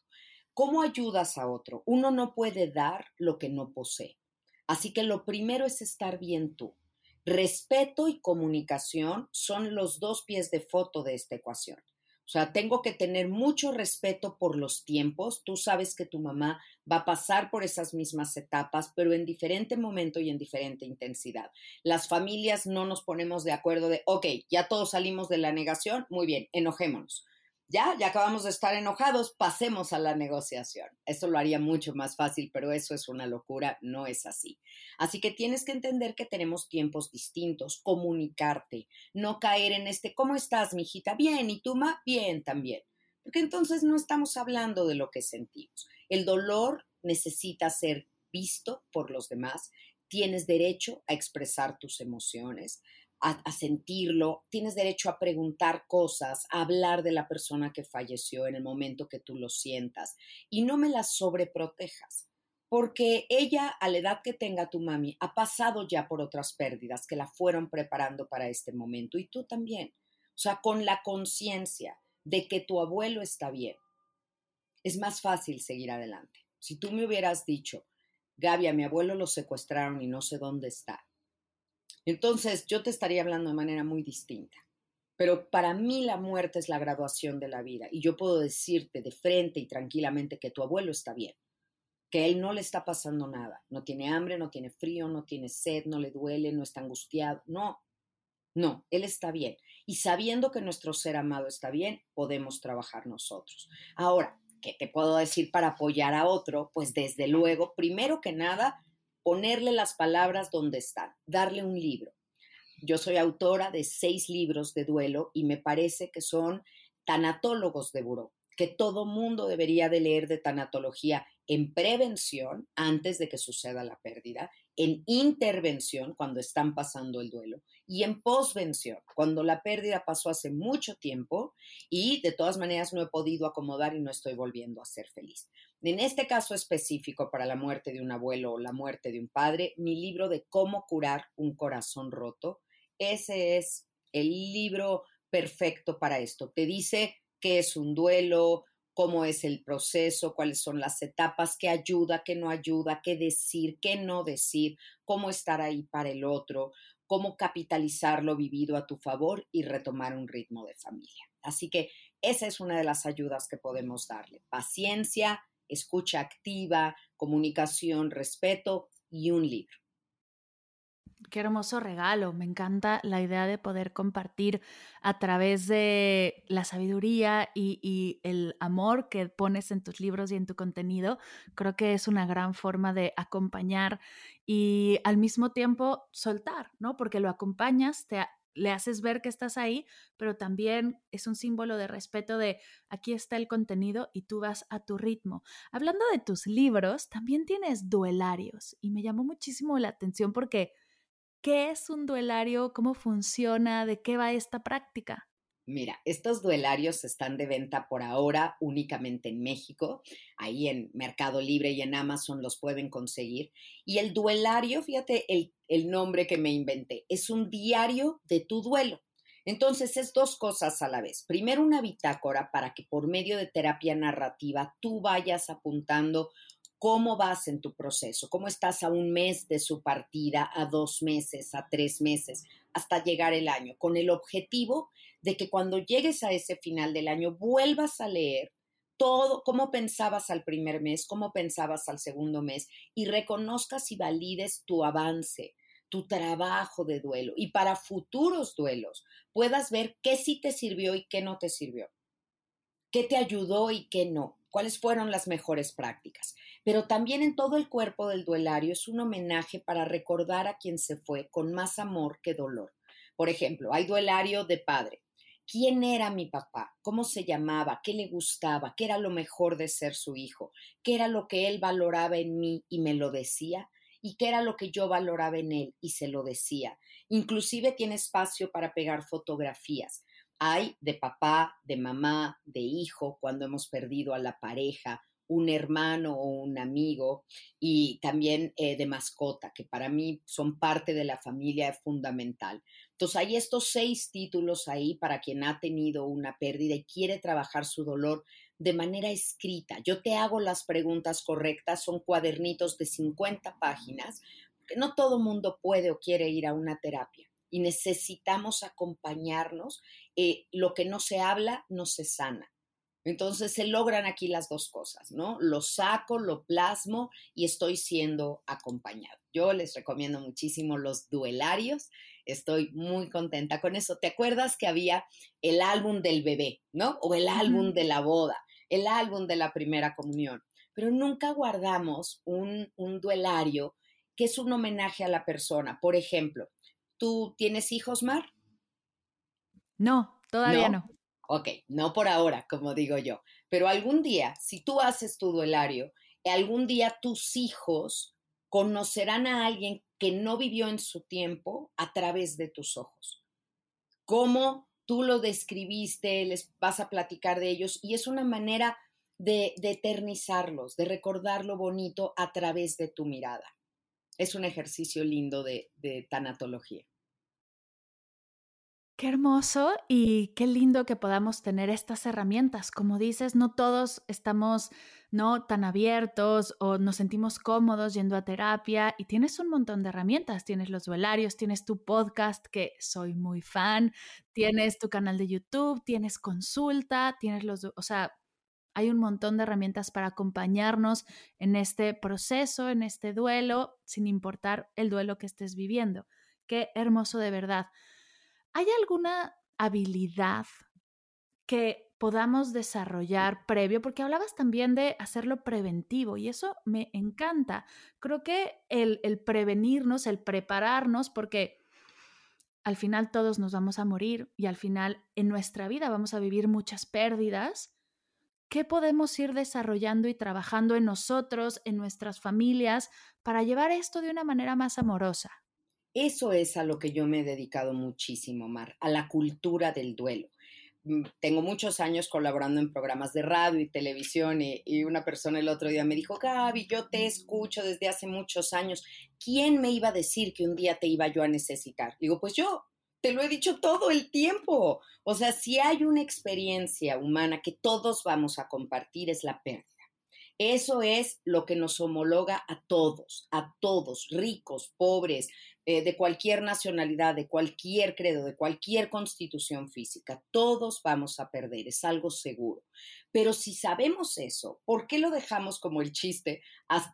¿Cómo ayudas a otro? Uno no puede dar lo que no posee. Así que lo primero es estar bien tú. Respeto y comunicación son los dos pies de foto de esta ecuación. O sea, tengo que tener mucho respeto por los tiempos. Tú sabes que tu mamá va a pasar por esas mismas etapas, pero en diferente momento y en diferente intensidad. Las familias no nos ponemos de acuerdo de, ok, ya todos salimos de la negación, muy bien, enojémonos ya, ya acabamos de estar enojados, pasemos a la negociación. Eso lo haría mucho más fácil, pero eso es una locura, no es así. Así que tienes que entender que tenemos tiempos distintos, comunicarte, no caer en este, ¿cómo estás, mijita? Bien, ¿y tú, ma? Bien también. Porque entonces no estamos hablando de lo que sentimos. El dolor necesita ser visto por los demás, tienes derecho a expresar tus emociones a, sentirlo, tienes derecho a preguntar cosas, a hablar de la persona que falleció en el momento que tú lo sientas y no me la sobreprotejas, porque ella, a la edad que tenga tu mami, ha pasado ya por otras pérdidas que la fueron preparando para este momento y tú también. O sea, con la conciencia de que tu abuelo está bien, es más fácil seguir adelante. Si tú me hubieras dicho, Gaby, a mi abuelo lo secuestraron y no sé dónde está, entonces, yo te estaría hablando de manera muy distinta. Pero para mí la muerte es la graduación de la vida y yo puedo decirte de frente y tranquilamente que tu abuelo está bien, que él no le está pasando nada, no tiene hambre, no tiene frío, no tiene sed, no le duele, no está angustiado, no, no, él está bien. Y sabiendo que nuestro ser amado está bien, podemos trabajar nosotros. Ahora, ¿qué te puedo decir para apoyar a otro? Pues desde luego, primero que nada, ponerle las palabras donde están, darle un libro. Yo soy autora de seis libros de duelo y me parece que son tanatólogos de buró, que todo mundo debería de leer de tanatología en prevención antes de que suceda la pérdida, en intervención cuando están pasando el duelo y en posvención cuando la pérdida pasó hace mucho tiempo y de todas maneras no he podido acomodar y no estoy volviendo a ser feliz. En este caso específico para la muerte de un abuelo o la muerte de un padre, mi libro de cómo curar un corazón roto, ese es el libro perfecto para esto. Te dice qué es un duelo, cómo es el proceso, cuáles son las etapas, qué ayuda, qué no ayuda, qué decir, qué no decir, cómo estar ahí para el otro, cómo capitalizar lo vivido a tu favor y retomar un ritmo de familia. Así que esa es una de las ayudas que podemos darle. Paciencia, escucha activa, comunicación, respeto y un libro. Qué hermoso regalo. Me encanta la idea de poder compartir a través de la sabiduría y, el amor que pones en tus libros y en tu contenido. Creo que es una gran forma de acompañar y al mismo tiempo soltar, ¿no? Porque lo acompañas, te, le haces ver que estás ahí, pero también es un símbolo de respeto de aquí está el contenido y tú vas a tu ritmo. Hablando de tus libros, también tienes duelarios y me llamó muchísimo la atención porque ¿qué es un duelario? ¿Cómo funciona? ¿De qué va esta práctica? Mira, estos duelarios están de venta por ahora únicamente en México. Ahí en Mercado Libre y en Amazon los pueden conseguir. Y el duelario, fíjate el, el nombre que me inventé, es un diario de tu duelo. Entonces es dos cosas a la vez. Primero una bitácora para que por medio de terapia narrativa tú vayas apuntando cómo vas en tu proceso, cómo estás a un mes de su partida, a dos meses, a tres meses, hasta llegar el año, con el objetivo de que cuando llegues a ese final del año vuelvas a leer todo, cómo pensabas al primer mes, cómo pensabas al segundo mes y reconozcas y valides tu avance, tu trabajo de duelo y para futuros duelos puedas ver qué sí te sirvió y qué no te sirvió, qué te ayudó y qué no, cuáles fueron las mejores prácticas. Pero también en todo el cuerpo del duelario es un homenaje para recordar a quien se fue con más amor que dolor. Por ejemplo, hay duelario de padre. ¿Quién era mi papá? ¿Cómo se llamaba? ¿Qué le gustaba? ¿Qué era lo mejor de ser su hijo? ¿Qué era lo que él valoraba en mí y me lo decía? ¿Y qué era lo que yo valoraba en él y se lo decía? Inclusive tiene espacio para pegar fotografías. Hay de papá, de mamá, de hijo, cuando hemos perdido a la pareja, un hermano o un amigo y también eh, de mascota, que para mí son parte de la familia fundamental. Entonces hay estos seis títulos ahí para quien ha tenido una pérdida y quiere trabajar su dolor de manera escrita. Yo te hago las preguntas correctas, son cuadernitos de 50 páginas, porque no todo mundo puede o quiere ir a una terapia y necesitamos acompañarnos. Eh, lo que no se habla no se sana. Entonces se logran aquí las dos cosas, ¿no? Lo saco, lo plasmo y estoy siendo acompañado. Yo les recomiendo muchísimo los duelarios. Estoy muy contenta con eso. ¿Te acuerdas que había el álbum del bebé, ¿no? O el álbum de la boda, el álbum de la primera comunión. Pero nunca guardamos un, un duelario que es un homenaje a la persona. Por ejemplo, ¿tú tienes hijos, Mar? No, todavía no. Ok, no por ahora, como digo yo, pero algún día, si tú haces tu duelario, algún día tus hijos conocerán a alguien que no vivió en su tiempo a través de tus ojos. Cómo tú lo describiste, les vas a platicar de ellos y es una manera de, eternizarlos, de recordar lo bonito a través de tu mirada. Es un ejercicio lindo de tanatología. Qué hermoso y qué lindo que podamos tener estas herramientas. Como dices, no todos estamos no tan abiertos o nos sentimos cómodos yendo a terapia y tienes un montón de herramientas. Tienes los duelarios, tienes tu podcast que soy muy fan, tienes tu canal de YouTube, tienes consulta, tienes los, o sea, hay un montón de herramientas para acompañarnos en este proceso, en este duelo, sin importar el duelo que estés viviendo. Qué hermoso de verdad. ¿Hay alguna habilidad que podamos desarrollar previo? Porque hablabas también de hacerlo preventivo y eso me encanta. Creo que el, prevenirnos, el prepararnos, porque al final todos nos vamos a morir y al final en nuestra vida vamos a vivir muchas pérdidas. ¿Qué podemos ir desarrollando y trabajando en nosotros, en nuestras familias, para llevar esto de una manera más amorosa? Eso es a lo que yo me he dedicado muchísimo, Mar, a la cultura del duelo. Mm, tengo muchos años colaborando en programas de radio y televisión y, una persona el otro día me dijo, Gaby, yo te escucho desde hace muchos años. ¿Quién me iba a decir que un día te iba yo a necesitar? Digo, pues yo, te lo he dicho todo el tiempo. O sea, si hay una experiencia humana que todos vamos a compartir es la pérdida. Eso es lo que nos homologa a todos, a todos, ricos, pobres, eh, de cualquier nacionalidad, de cualquier credo, de cualquier constitución física. Todos vamos a perder, es algo seguro. Pero si sabemos eso, ¿por qué lo dejamos como el chiste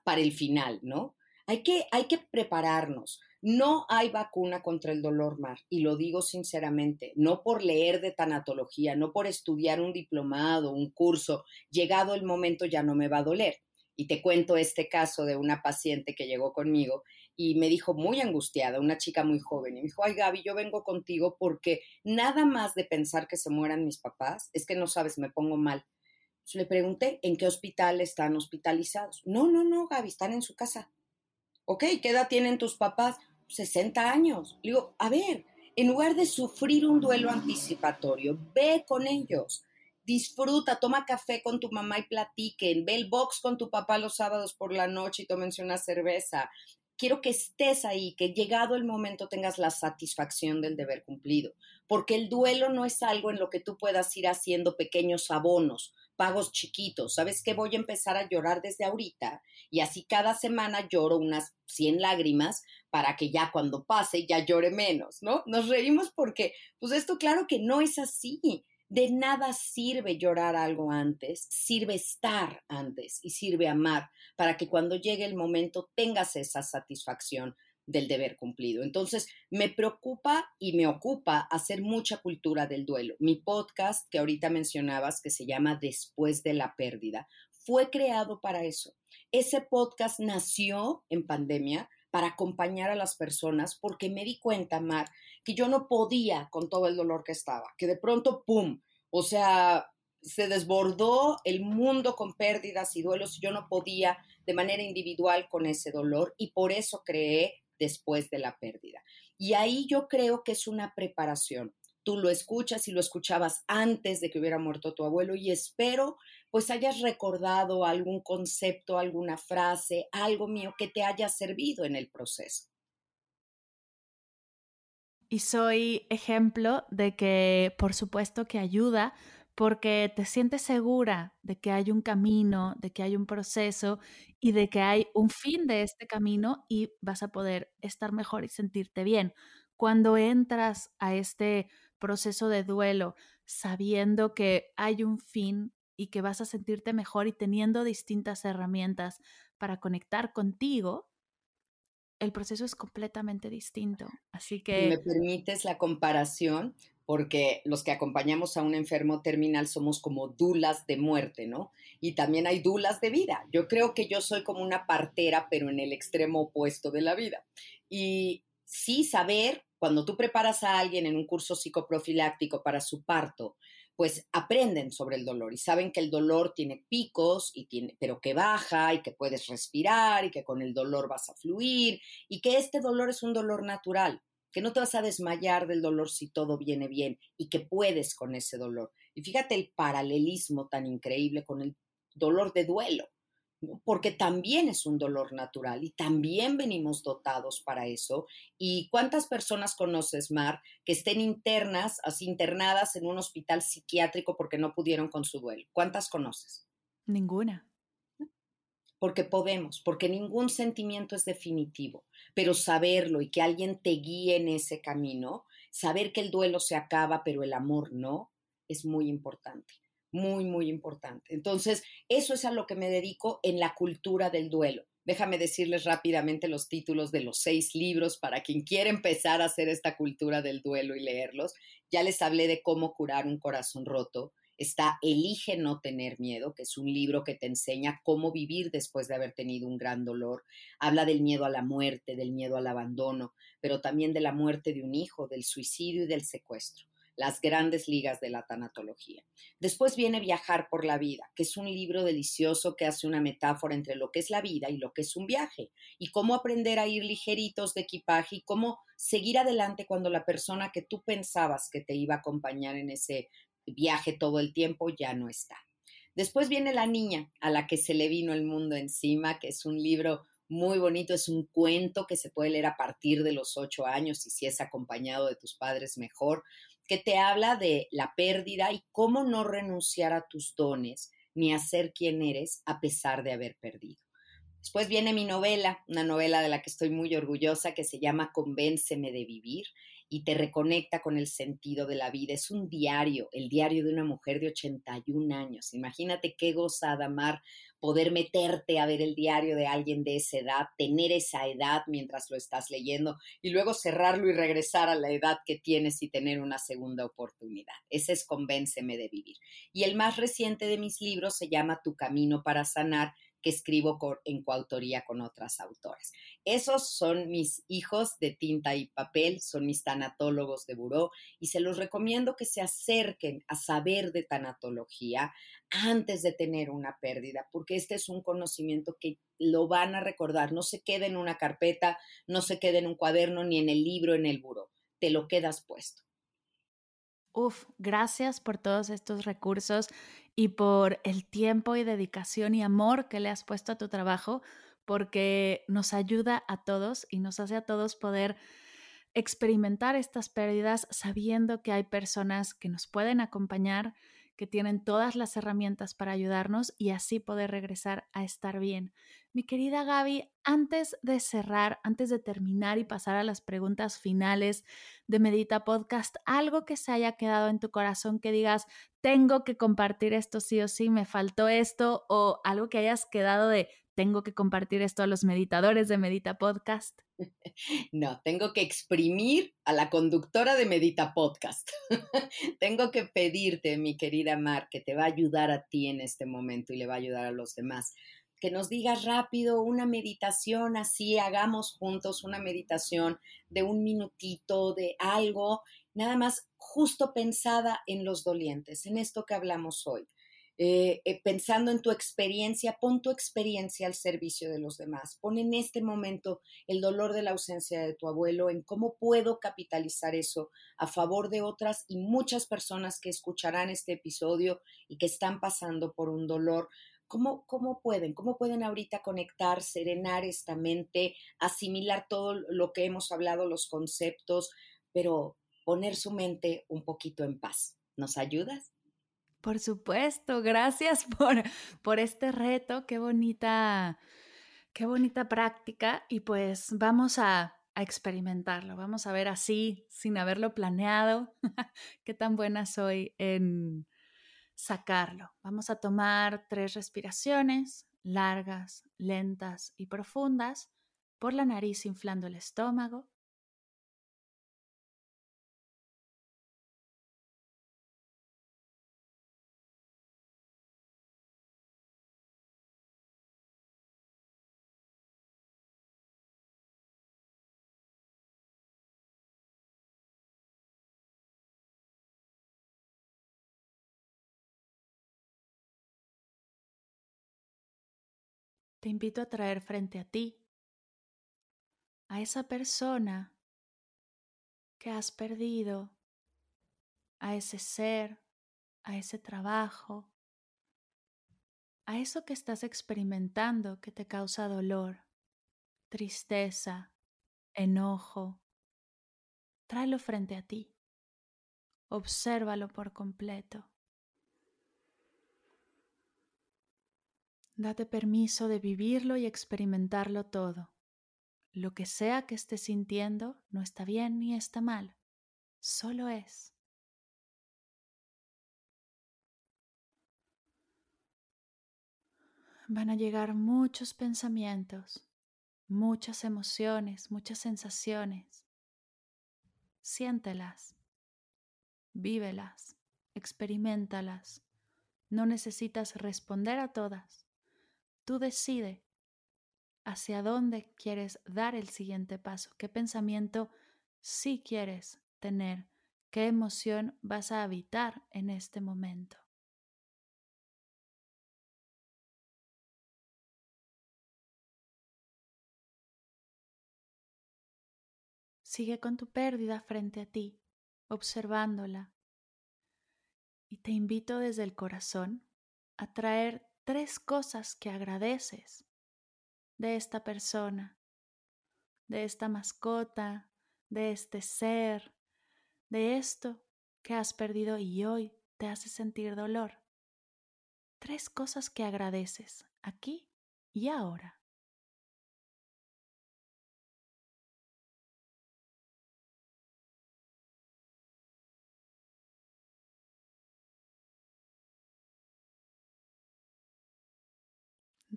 para el final, no? Hay que, hay que prepararnos. No hay vacuna contra el dolor, Mar, y lo digo sinceramente, no por leer de tanatología, no por estudiar un diplomado, un curso, llegado el momento ya no me va a doler. Y te cuento este caso de una paciente que llegó conmigo y me dijo muy angustiada, una chica muy joven, y me dijo, ay Gaby, yo vengo contigo porque nada más de pensar que se mueran mis papás, es que no sabes, me pongo mal. le pregunté, ¿en qué hospital están hospitalizados? No, no, no, Gaby, están en su casa. Ok, ¿qué edad tienen tus papás? 60 años. Le digo, a ver, en lugar de sufrir un duelo anticipatorio, ve con ellos disfruta, toma café con tu mamá y platiquen, ve el box con tu papá los sábados por la noche y tómense una cerveza, quiero que estés ahí, que llegado el momento tengas la satisfacción del deber cumplido, porque el duelo no es algo en lo que tú puedas ir haciendo pequeños abonos, pagos chiquitos. ¿Sabes que Voy a empezar a llorar desde ahorita y así cada semana lloro unas 100 lágrimas para que ya cuando pase ya llore menos, ¿no? Nos reímos porque, pues esto claro que no es así. De nada sirve llorar algo antes, sirve estar antes y sirve amar para que cuando llegue el momento tengas esa satisfacción del deber cumplido. Entonces, me preocupa y me ocupa hacer mucha cultura del duelo. Mi podcast que ahorita mencionabas, que se llama Después de la pérdida, fue creado para eso. Ese podcast nació en pandemia para acompañar a las personas porque me di cuenta, Mar, que yo no podía con todo el dolor que estaba, que de pronto, ¡pum! O sea, se desbordó el mundo con pérdidas y duelos y yo no podía de manera individual con ese dolor y por eso creé después de la pérdida. Y ahí yo creo que es una preparación. Tú lo escuchas y lo escuchabas antes de que hubiera muerto tu abuelo y espero pues hayas recordado algún concepto, alguna frase, algo mío que te haya servido en el proceso. Y soy ejemplo de que por supuesto que ayuda porque te sientes segura de que hay un camino, de que hay un proceso y de que hay un fin de este camino y vas a poder estar mejor y sentirte bien. Cuando entras a este proceso de duelo sabiendo que hay un fin y que vas a sentirte mejor y teniendo distintas herramientas para conectar contigo, el proceso es completamente distinto. Así que... ¿Me permites la comparación? Porque los que acompañamos a un enfermo terminal somos como dulas de muerte, ¿no? Y también hay dulas de vida. Yo creo que yo soy como una partera, pero en el extremo opuesto de la vida. Y sí saber, cuando tú preparas a alguien en un curso psicoprofiláctico para su parto, pues aprenden sobre el dolor y saben que el dolor tiene picos, y tiene, pero que baja y que puedes respirar y que con el dolor vas a fluir y que este dolor es un dolor natural, que no te vas a desmayar del dolor si todo viene bien y que puedes con ese dolor. Y fíjate el paralelismo tan increíble con el dolor de duelo porque también es un dolor natural y también venimos dotados para eso. ¿Y cuántas personas conoces, Mar, que estén internas, así internadas en un hospital psiquiátrico porque no pudieron con su duelo? ¿Cuántas conoces? Ninguna. Porque podemos, porque ningún sentimiento es definitivo, pero saberlo y que alguien te guíe en ese camino, saber que el duelo se acaba, pero el amor no, es muy importante muy, muy importante. Entonces, eso es a lo que me dedico en la cultura del duelo. Déjame decirles rápidamente los títulos de los seis libros para quien quiera empezar a hacer esta cultura del duelo y leerlos. Ya les hablé de cómo curar un corazón roto. Está Elige no tener miedo, que es un libro que te enseña cómo vivir después de haber tenido un gran dolor. Habla del miedo a la muerte, del miedo al abandono, pero también de la muerte de un hijo, del suicidio y del secuestro las grandes ligas de la tanatología. Después viene Viajar por la vida, que es un libro delicioso que hace una metáfora entre lo que es la vida y lo que es un viaje, y cómo aprender a ir ligeritos de equipaje y cómo seguir adelante cuando la persona que tú pensabas que te iba a acompañar en ese viaje todo el tiempo ya no está. Después viene La niña a la que se le vino el mundo encima, que es un libro muy bonito, es un cuento que se puede leer a partir de los ocho años y si es acompañado de tus padres mejor, que te habla de la pérdida y cómo no renunciar a tus dones ni a ser quien eres a pesar de haber perdido. Después viene mi novela, una novela de la que estoy muy orgullosa que se llama Convénceme de vivir y te reconecta con el sentido de la vida. Es un diario, el diario de una mujer de 81 años. Imagínate qué gozada, Mar, poder meterte a ver el diario de alguien de esa edad, tener esa edad mientras lo estás leyendo y luego cerrarlo y regresar a la edad que tienes y tener una segunda oportunidad. Ese es Convénceme de vivir. Y el más reciente de mis libros se llama Tu camino para sanar que escribo en coautoría con otras autoras. Esos son mis hijos de tinta y papel, son mis tanatólogos de buró y se los recomiendo que se acerquen a saber de tanatología antes de tener una pérdida, porque este es un conocimiento que lo van a recordar, no se queda en una carpeta, no se queda en un cuaderno ni en el libro, en el buró, te lo quedas puesto. Uf, gracias por todos estos recursos y por el tiempo y dedicación y amor que le has puesto a tu trabajo, porque nos ayuda a todos y nos hace a todos poder experimentar estas pérdidas sabiendo que hay personas que nos pueden acompañar, que tienen todas las herramientas para ayudarnos y así poder regresar a estar bien. Mi querida Gaby, antes de cerrar, antes de terminar y pasar a las preguntas finales de Medita Podcast, algo que se haya quedado en tu corazón que digas, tengo que compartir esto sí o sí, me faltó esto, o algo que hayas quedado de, tengo que compartir esto a los meditadores de Medita Podcast. (laughs) No, tengo que exprimir a la conductora de Medita Podcast. (laughs) tengo que pedirte, mi querida Mar, que te va a ayudar a ti en este momento y le va a ayudar a los demás. Que nos digas rápido una meditación así, hagamos juntos una meditación de un minutito, de algo, nada más justo pensada en los dolientes, en esto que hablamos hoy eh, eh, pensando en tu experiencia, pon tu experiencia al servicio de los demás. Pon en este momento el dolor de la ausencia de tu abuelo, en cómo puedo capitalizar eso a favor de otras y muchas personas que escucharán este episodio y que están pasando por un dolor. ¿Cómo, ¿Cómo pueden? ¿Cómo pueden ahorita conectar, serenar esta mente, asimilar todo lo que hemos hablado, los conceptos, pero poner su mente un poquito en paz? ¿Nos ayudas? Por supuesto, gracias (laughs) por, por este reto, qué bonita, qué bonita práctica y pues vamos a, a experimentarlo, vamos a ver así, sin haberlo planeado, (laughs) qué tan buena soy en sacarlo. Vamos a tomar tres respiraciones largas, lentas y profundas por la nariz inflando el estómago te invito a traer frente a ti a esa persona que has perdido, a ese ser, a ese trabajo, a eso que estás experimentando que te causa dolor, tristeza, enojo. Tráelo frente a ti. Obsérvalo por completo. Date permiso de vivirlo y experimentarlo todo. Lo que sea que estés sintiendo no está bien ni está mal, solo es. Van a llegar muchos pensamientos, muchas emociones, muchas sensaciones. Siéntelas, vívelas, experimentalas. No necesitas responder a todas. Tú decide hacia dónde quieres dar el siguiente paso, qué pensamiento sí quieres tener, qué emoción vas a habitar en este momento. Sigue con tu pérdida frente a ti, observándola. Y te invito desde el corazón a traer tres cosas que agradeces de esta persona, de esta mascota, de este ser, de esto que has perdido y hoy te hace sentir dolor. Tres cosas que agradeces aquí y ahora.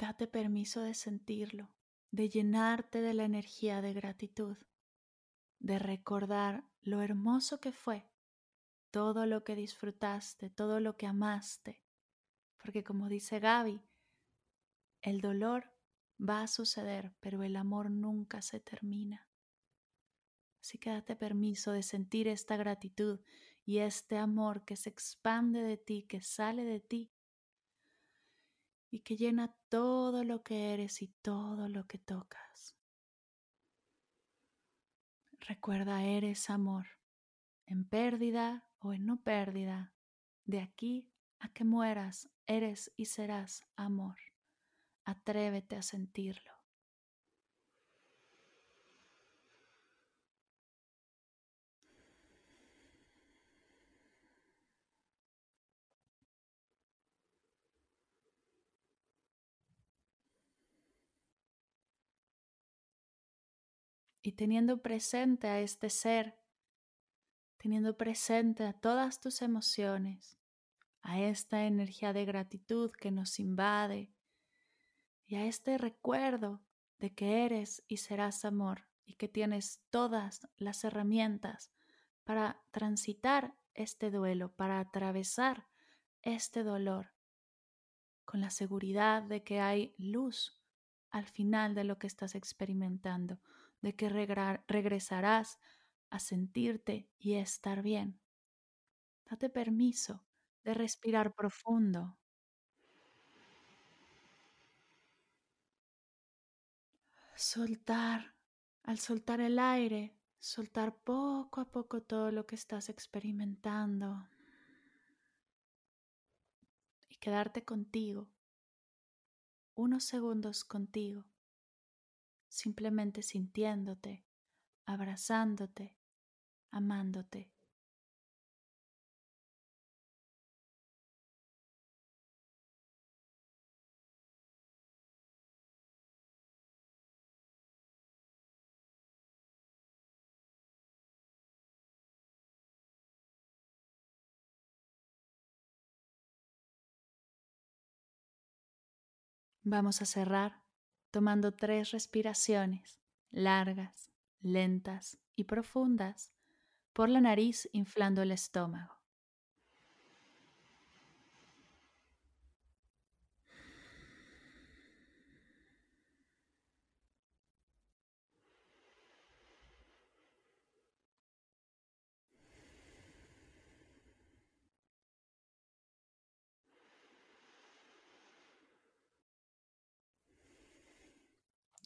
Date permiso de sentirlo, de llenarte de la energía de gratitud, de recordar lo hermoso que fue, todo lo que disfrutaste, todo lo que amaste, porque como dice Gaby, el dolor va a suceder, pero el amor nunca se termina. Así que date permiso de sentir esta gratitud y este amor que se expande de ti, que sale de ti y que llena todo lo que eres y todo lo que tocas. Recuerda, eres amor, en pérdida o en no pérdida, de aquí a que mueras, eres y serás amor. Atrévete a sentirlo. Y teniendo presente a este ser, teniendo presente a todas tus emociones, a esta energía de gratitud que nos invade y a este recuerdo de que eres y serás amor y que tienes todas las herramientas para transitar este duelo, para atravesar este dolor, con la seguridad de que hay luz al final de lo que estás experimentando, de que regresarás a sentirte y estar bien. Date permiso de respirar profundo. Soltar, al soltar el aire, soltar poco a poco todo lo que estás experimentando y quedarte contigo, unos segundos contigo, simplemente sintiéndote, abrazándote, amándote. Vamos a cerrar tomando tres respiraciones largas, lentas y profundas por la nariz inflando el estómago.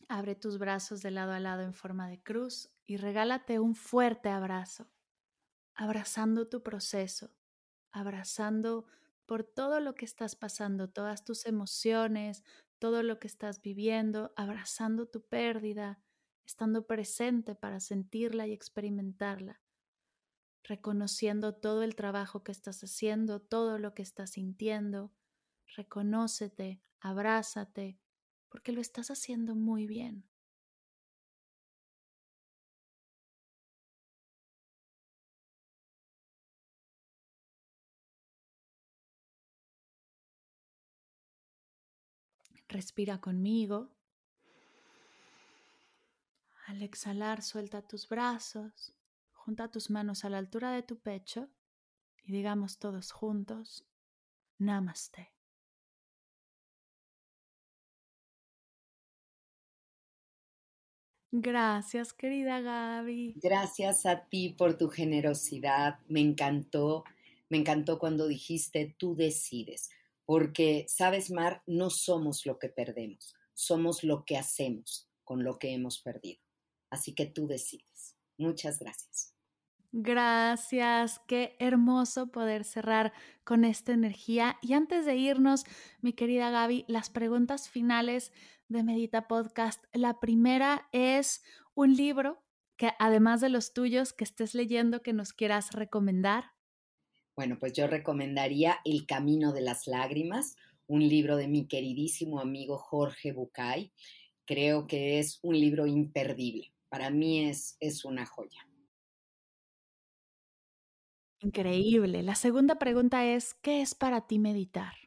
Abre tus brazos de lado a lado en forma de cruz y regálate un fuerte abrazo, abrazando tu proceso, abrazando por todo lo que estás pasando, todas tus emociones, todo lo que estás viviendo, abrazando tu pérdida, estando presente para sentirla y experimentarla, reconociendo todo el trabajo que estás haciendo, todo lo que estás sintiendo. Reconócete, abrázate, porque lo estás haciendo muy bien. Respira conmigo. Al exhalar, suelta tus brazos, junta tus manos a la altura de tu pecho y digamos todos juntos, Namaste. Gracias, querida Gaby. Gracias a ti por tu generosidad. Me encantó, me encantó cuando dijiste tú decides, porque, sabes, Mar, no somos lo que perdemos, somos lo que hacemos con lo que hemos perdido. Así que tú decides. Muchas gracias. Gracias, qué hermoso poder cerrar con esta energía. Y antes de irnos, mi querida Gaby, las preguntas finales de Medita Podcast. La primera es un libro que además de los tuyos que estés leyendo que nos quieras recomendar. Bueno, pues yo recomendaría El Camino de las Lágrimas, un libro de mi queridísimo amigo Jorge Bucay. Creo que es un libro imperdible. Para mí es, es una joya. Increíble. La segunda pregunta es, ¿qué es para ti meditar?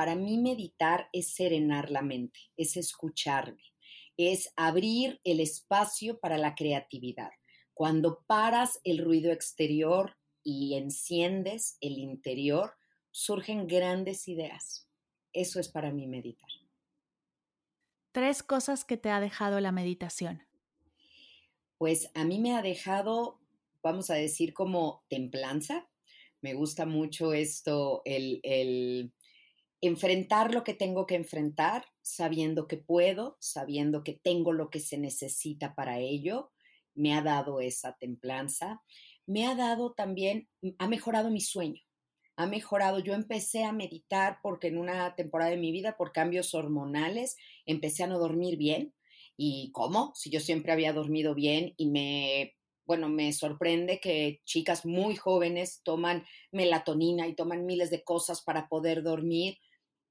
Para mí meditar es serenar la mente, es escucharme, es abrir el espacio para la creatividad. Cuando paras el ruido exterior y enciendes el interior, surgen grandes ideas. Eso es para mí meditar. Tres cosas que te ha dejado la meditación. Pues a mí me ha dejado, vamos a decir, como templanza. Me gusta mucho esto, el, el enfrentar lo que tengo que enfrentar, sabiendo que puedo, sabiendo que tengo lo que se necesita para ello, me ha dado esa templanza, me ha dado también, ha mejorado mi sueño, ha mejorado, yo empecé a meditar porque en una temporada de mi vida, por cambios hormonales, empecé a no dormir bien. ¿Y cómo? Si yo siempre había dormido bien y me bueno, me sorprende que chicas muy jóvenes toman melatonina y toman miles de cosas para poder dormir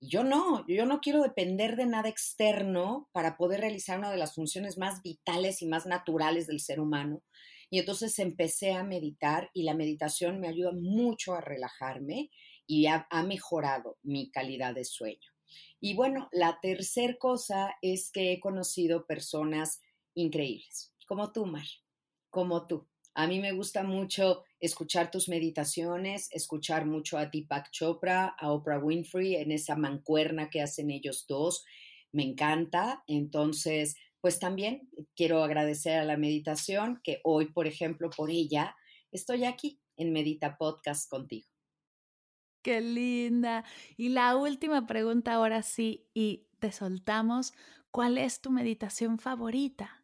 yo no, yo no quiero depender de nada externo para poder realizar una de las funciones más vitales y más naturales del ser humano. Y entonces empecé a meditar y la meditación me ayuda mucho a relajarme y ha, mejorado mi calidad de sueño. Y bueno, la tercera cosa es que he conocido personas increíbles, como tú, Mar, como tú. A mí me gusta mucho escuchar tus meditaciones, escuchar mucho a Deepak Chopra, a Oprah Winfrey en esa mancuerna que hacen ellos dos. Me encanta. Entonces, pues también quiero agradecer a la meditación que hoy, por ejemplo, por ella, estoy aquí en Medita Podcast contigo. Qué linda. Y la última pregunta ahora sí, y te soltamos. ¿Cuál es tu meditación favorita?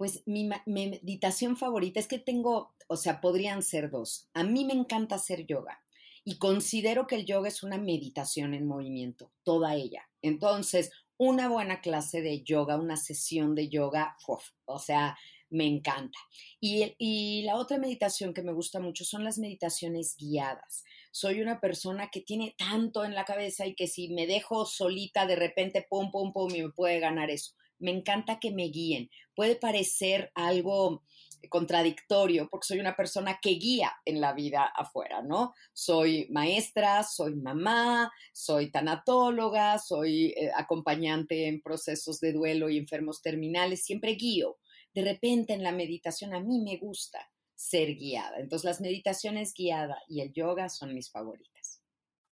Pues mi meditación favorita es que tengo, o sea, podrían ser dos. A mí me encanta hacer yoga y considero que el yoga es una meditación en movimiento, toda ella. Entonces, una buena clase de yoga, una sesión de yoga, o sea, me encanta. Y, y, la otra meditación que me gusta mucho son las meditaciones guiadas. Soy una persona que tiene tanto en la cabeza y que si me dejo solita, de repente, pum, pum, pum, y me puede ganar eso me encanta que me guíen. Puede parecer algo contradictorio porque soy una persona que guía en la vida afuera, ¿no? Soy maestra, soy mamá, soy tanatóloga, soy eh, acompañante en procesos de duelo y enfermos terminales, siempre guío. De repente en la meditación a mí me gusta ser guiada. Entonces las meditaciones guiadas y el yoga son mis favoritas.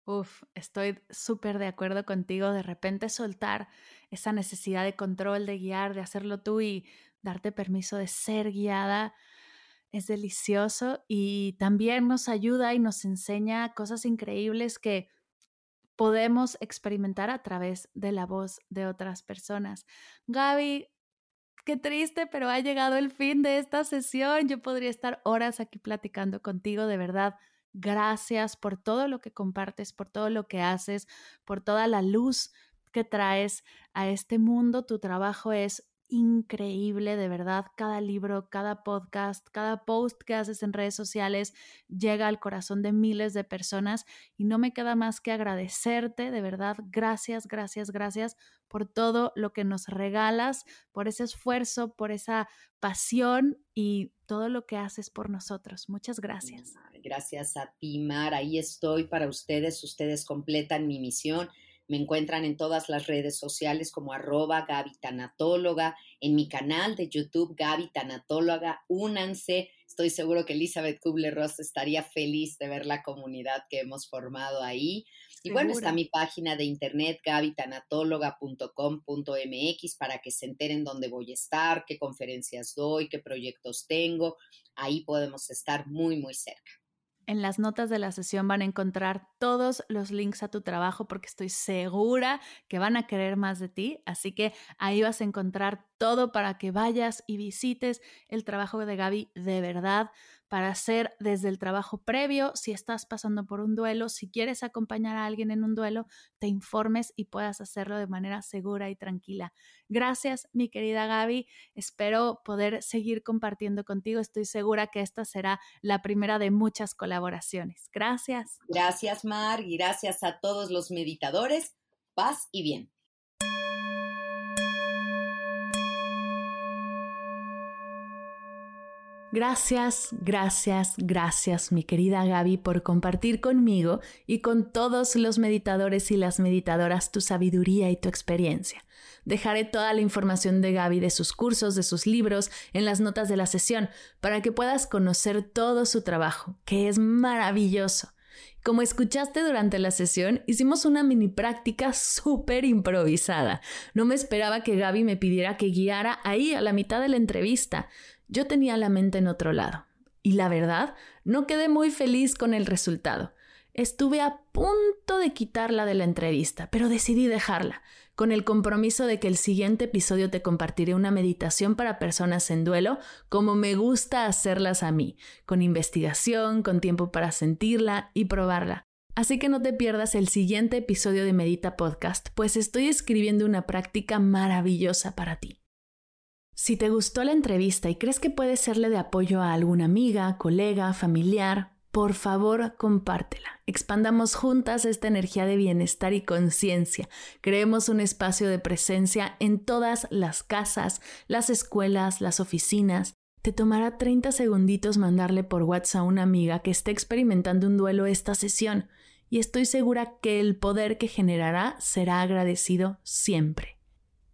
Uf, estoy súper de acuerdo contigo. De repente soltar esa necesidad de control, de guiar, de hacerlo tú y darte permiso de ser guiada es delicioso y también nos ayuda y nos enseña cosas increíbles que podemos experimentar a través de la voz de otras personas. Gaby, qué triste, pero ha llegado el fin de esta sesión. Yo podría estar horas aquí platicando contigo, de verdad. Gracias por todo lo que compartes, por todo lo que haces, por toda la luz que traes a este mundo. Tu trabajo es increíble, de verdad. Cada libro, cada podcast, cada post que haces en redes sociales llega al corazón de miles de personas y no me queda más que agradecerte, de verdad. Gracias, gracias, gracias por todo lo que nos regalas, por ese esfuerzo, por esa pasión y todo lo que haces por nosotros. Muchas gracias. Gracias a ti, Mar. Ahí estoy para ustedes. Ustedes completan mi misión. Me encuentran en todas las redes sociales como arroba Gaby Tanatóloga, en mi canal de YouTube Gaby Tanatóloga. Únanse. Estoy seguro que Elizabeth Kubler-Ross estaría feliz de ver la comunidad que hemos formado ahí. Y bueno, está mi página de internet gabytanatóloga.com.mx para que se enteren dónde voy a estar, qué conferencias doy, qué proyectos tengo. Ahí podemos estar muy, muy cerca. En las notas de la sesión van a encontrar todos los links a tu trabajo porque estoy segura que van a querer más de ti. Así que ahí vas a encontrar todo para que vayas y visites el trabajo de Gaby de verdad para hacer desde el trabajo previo, si estás pasando por un duelo, si quieres acompañar a alguien en un duelo, te informes y puedas hacerlo de manera segura y tranquila. Gracias, mi querida Gaby. Espero poder seguir compartiendo contigo. Estoy segura que esta será la primera de muchas colaboraciones. Gracias. Gracias, Mar, y gracias a todos los meditadores. Paz y bien. Gracias, gracias, gracias, mi querida Gaby, por compartir conmigo y con todos los meditadores y las meditadoras tu sabiduría y tu experiencia. Dejaré toda la información de Gaby, de sus cursos, de sus libros, en las notas de la sesión, para que puedas conocer todo su trabajo, que es maravilloso. Como escuchaste durante la sesión, hicimos una mini práctica súper improvisada. No me esperaba que Gaby me pidiera que guiara ahí a la mitad de la entrevista. Yo tenía la mente en otro lado. Y la verdad, no quedé muy feliz con el resultado. Estuve a punto de quitarla de la entrevista, pero decidí dejarla, con el compromiso de que el siguiente episodio te compartiré una meditación para personas en duelo, como me gusta hacerlas a mí, con investigación, con tiempo para sentirla y probarla. Así que no te pierdas el siguiente episodio de Medita Podcast, pues estoy escribiendo una práctica maravillosa para ti. Si te gustó la entrevista y crees que puede serle de apoyo a alguna amiga, colega, familiar, por favor compártela. Expandamos juntas esta energía de bienestar y conciencia. Creemos un espacio de presencia en todas las casas, las escuelas, las oficinas. Te tomará 30 segunditos mandarle por WhatsApp a una amiga que esté experimentando un duelo esta sesión y estoy segura que el poder que generará será agradecido siempre.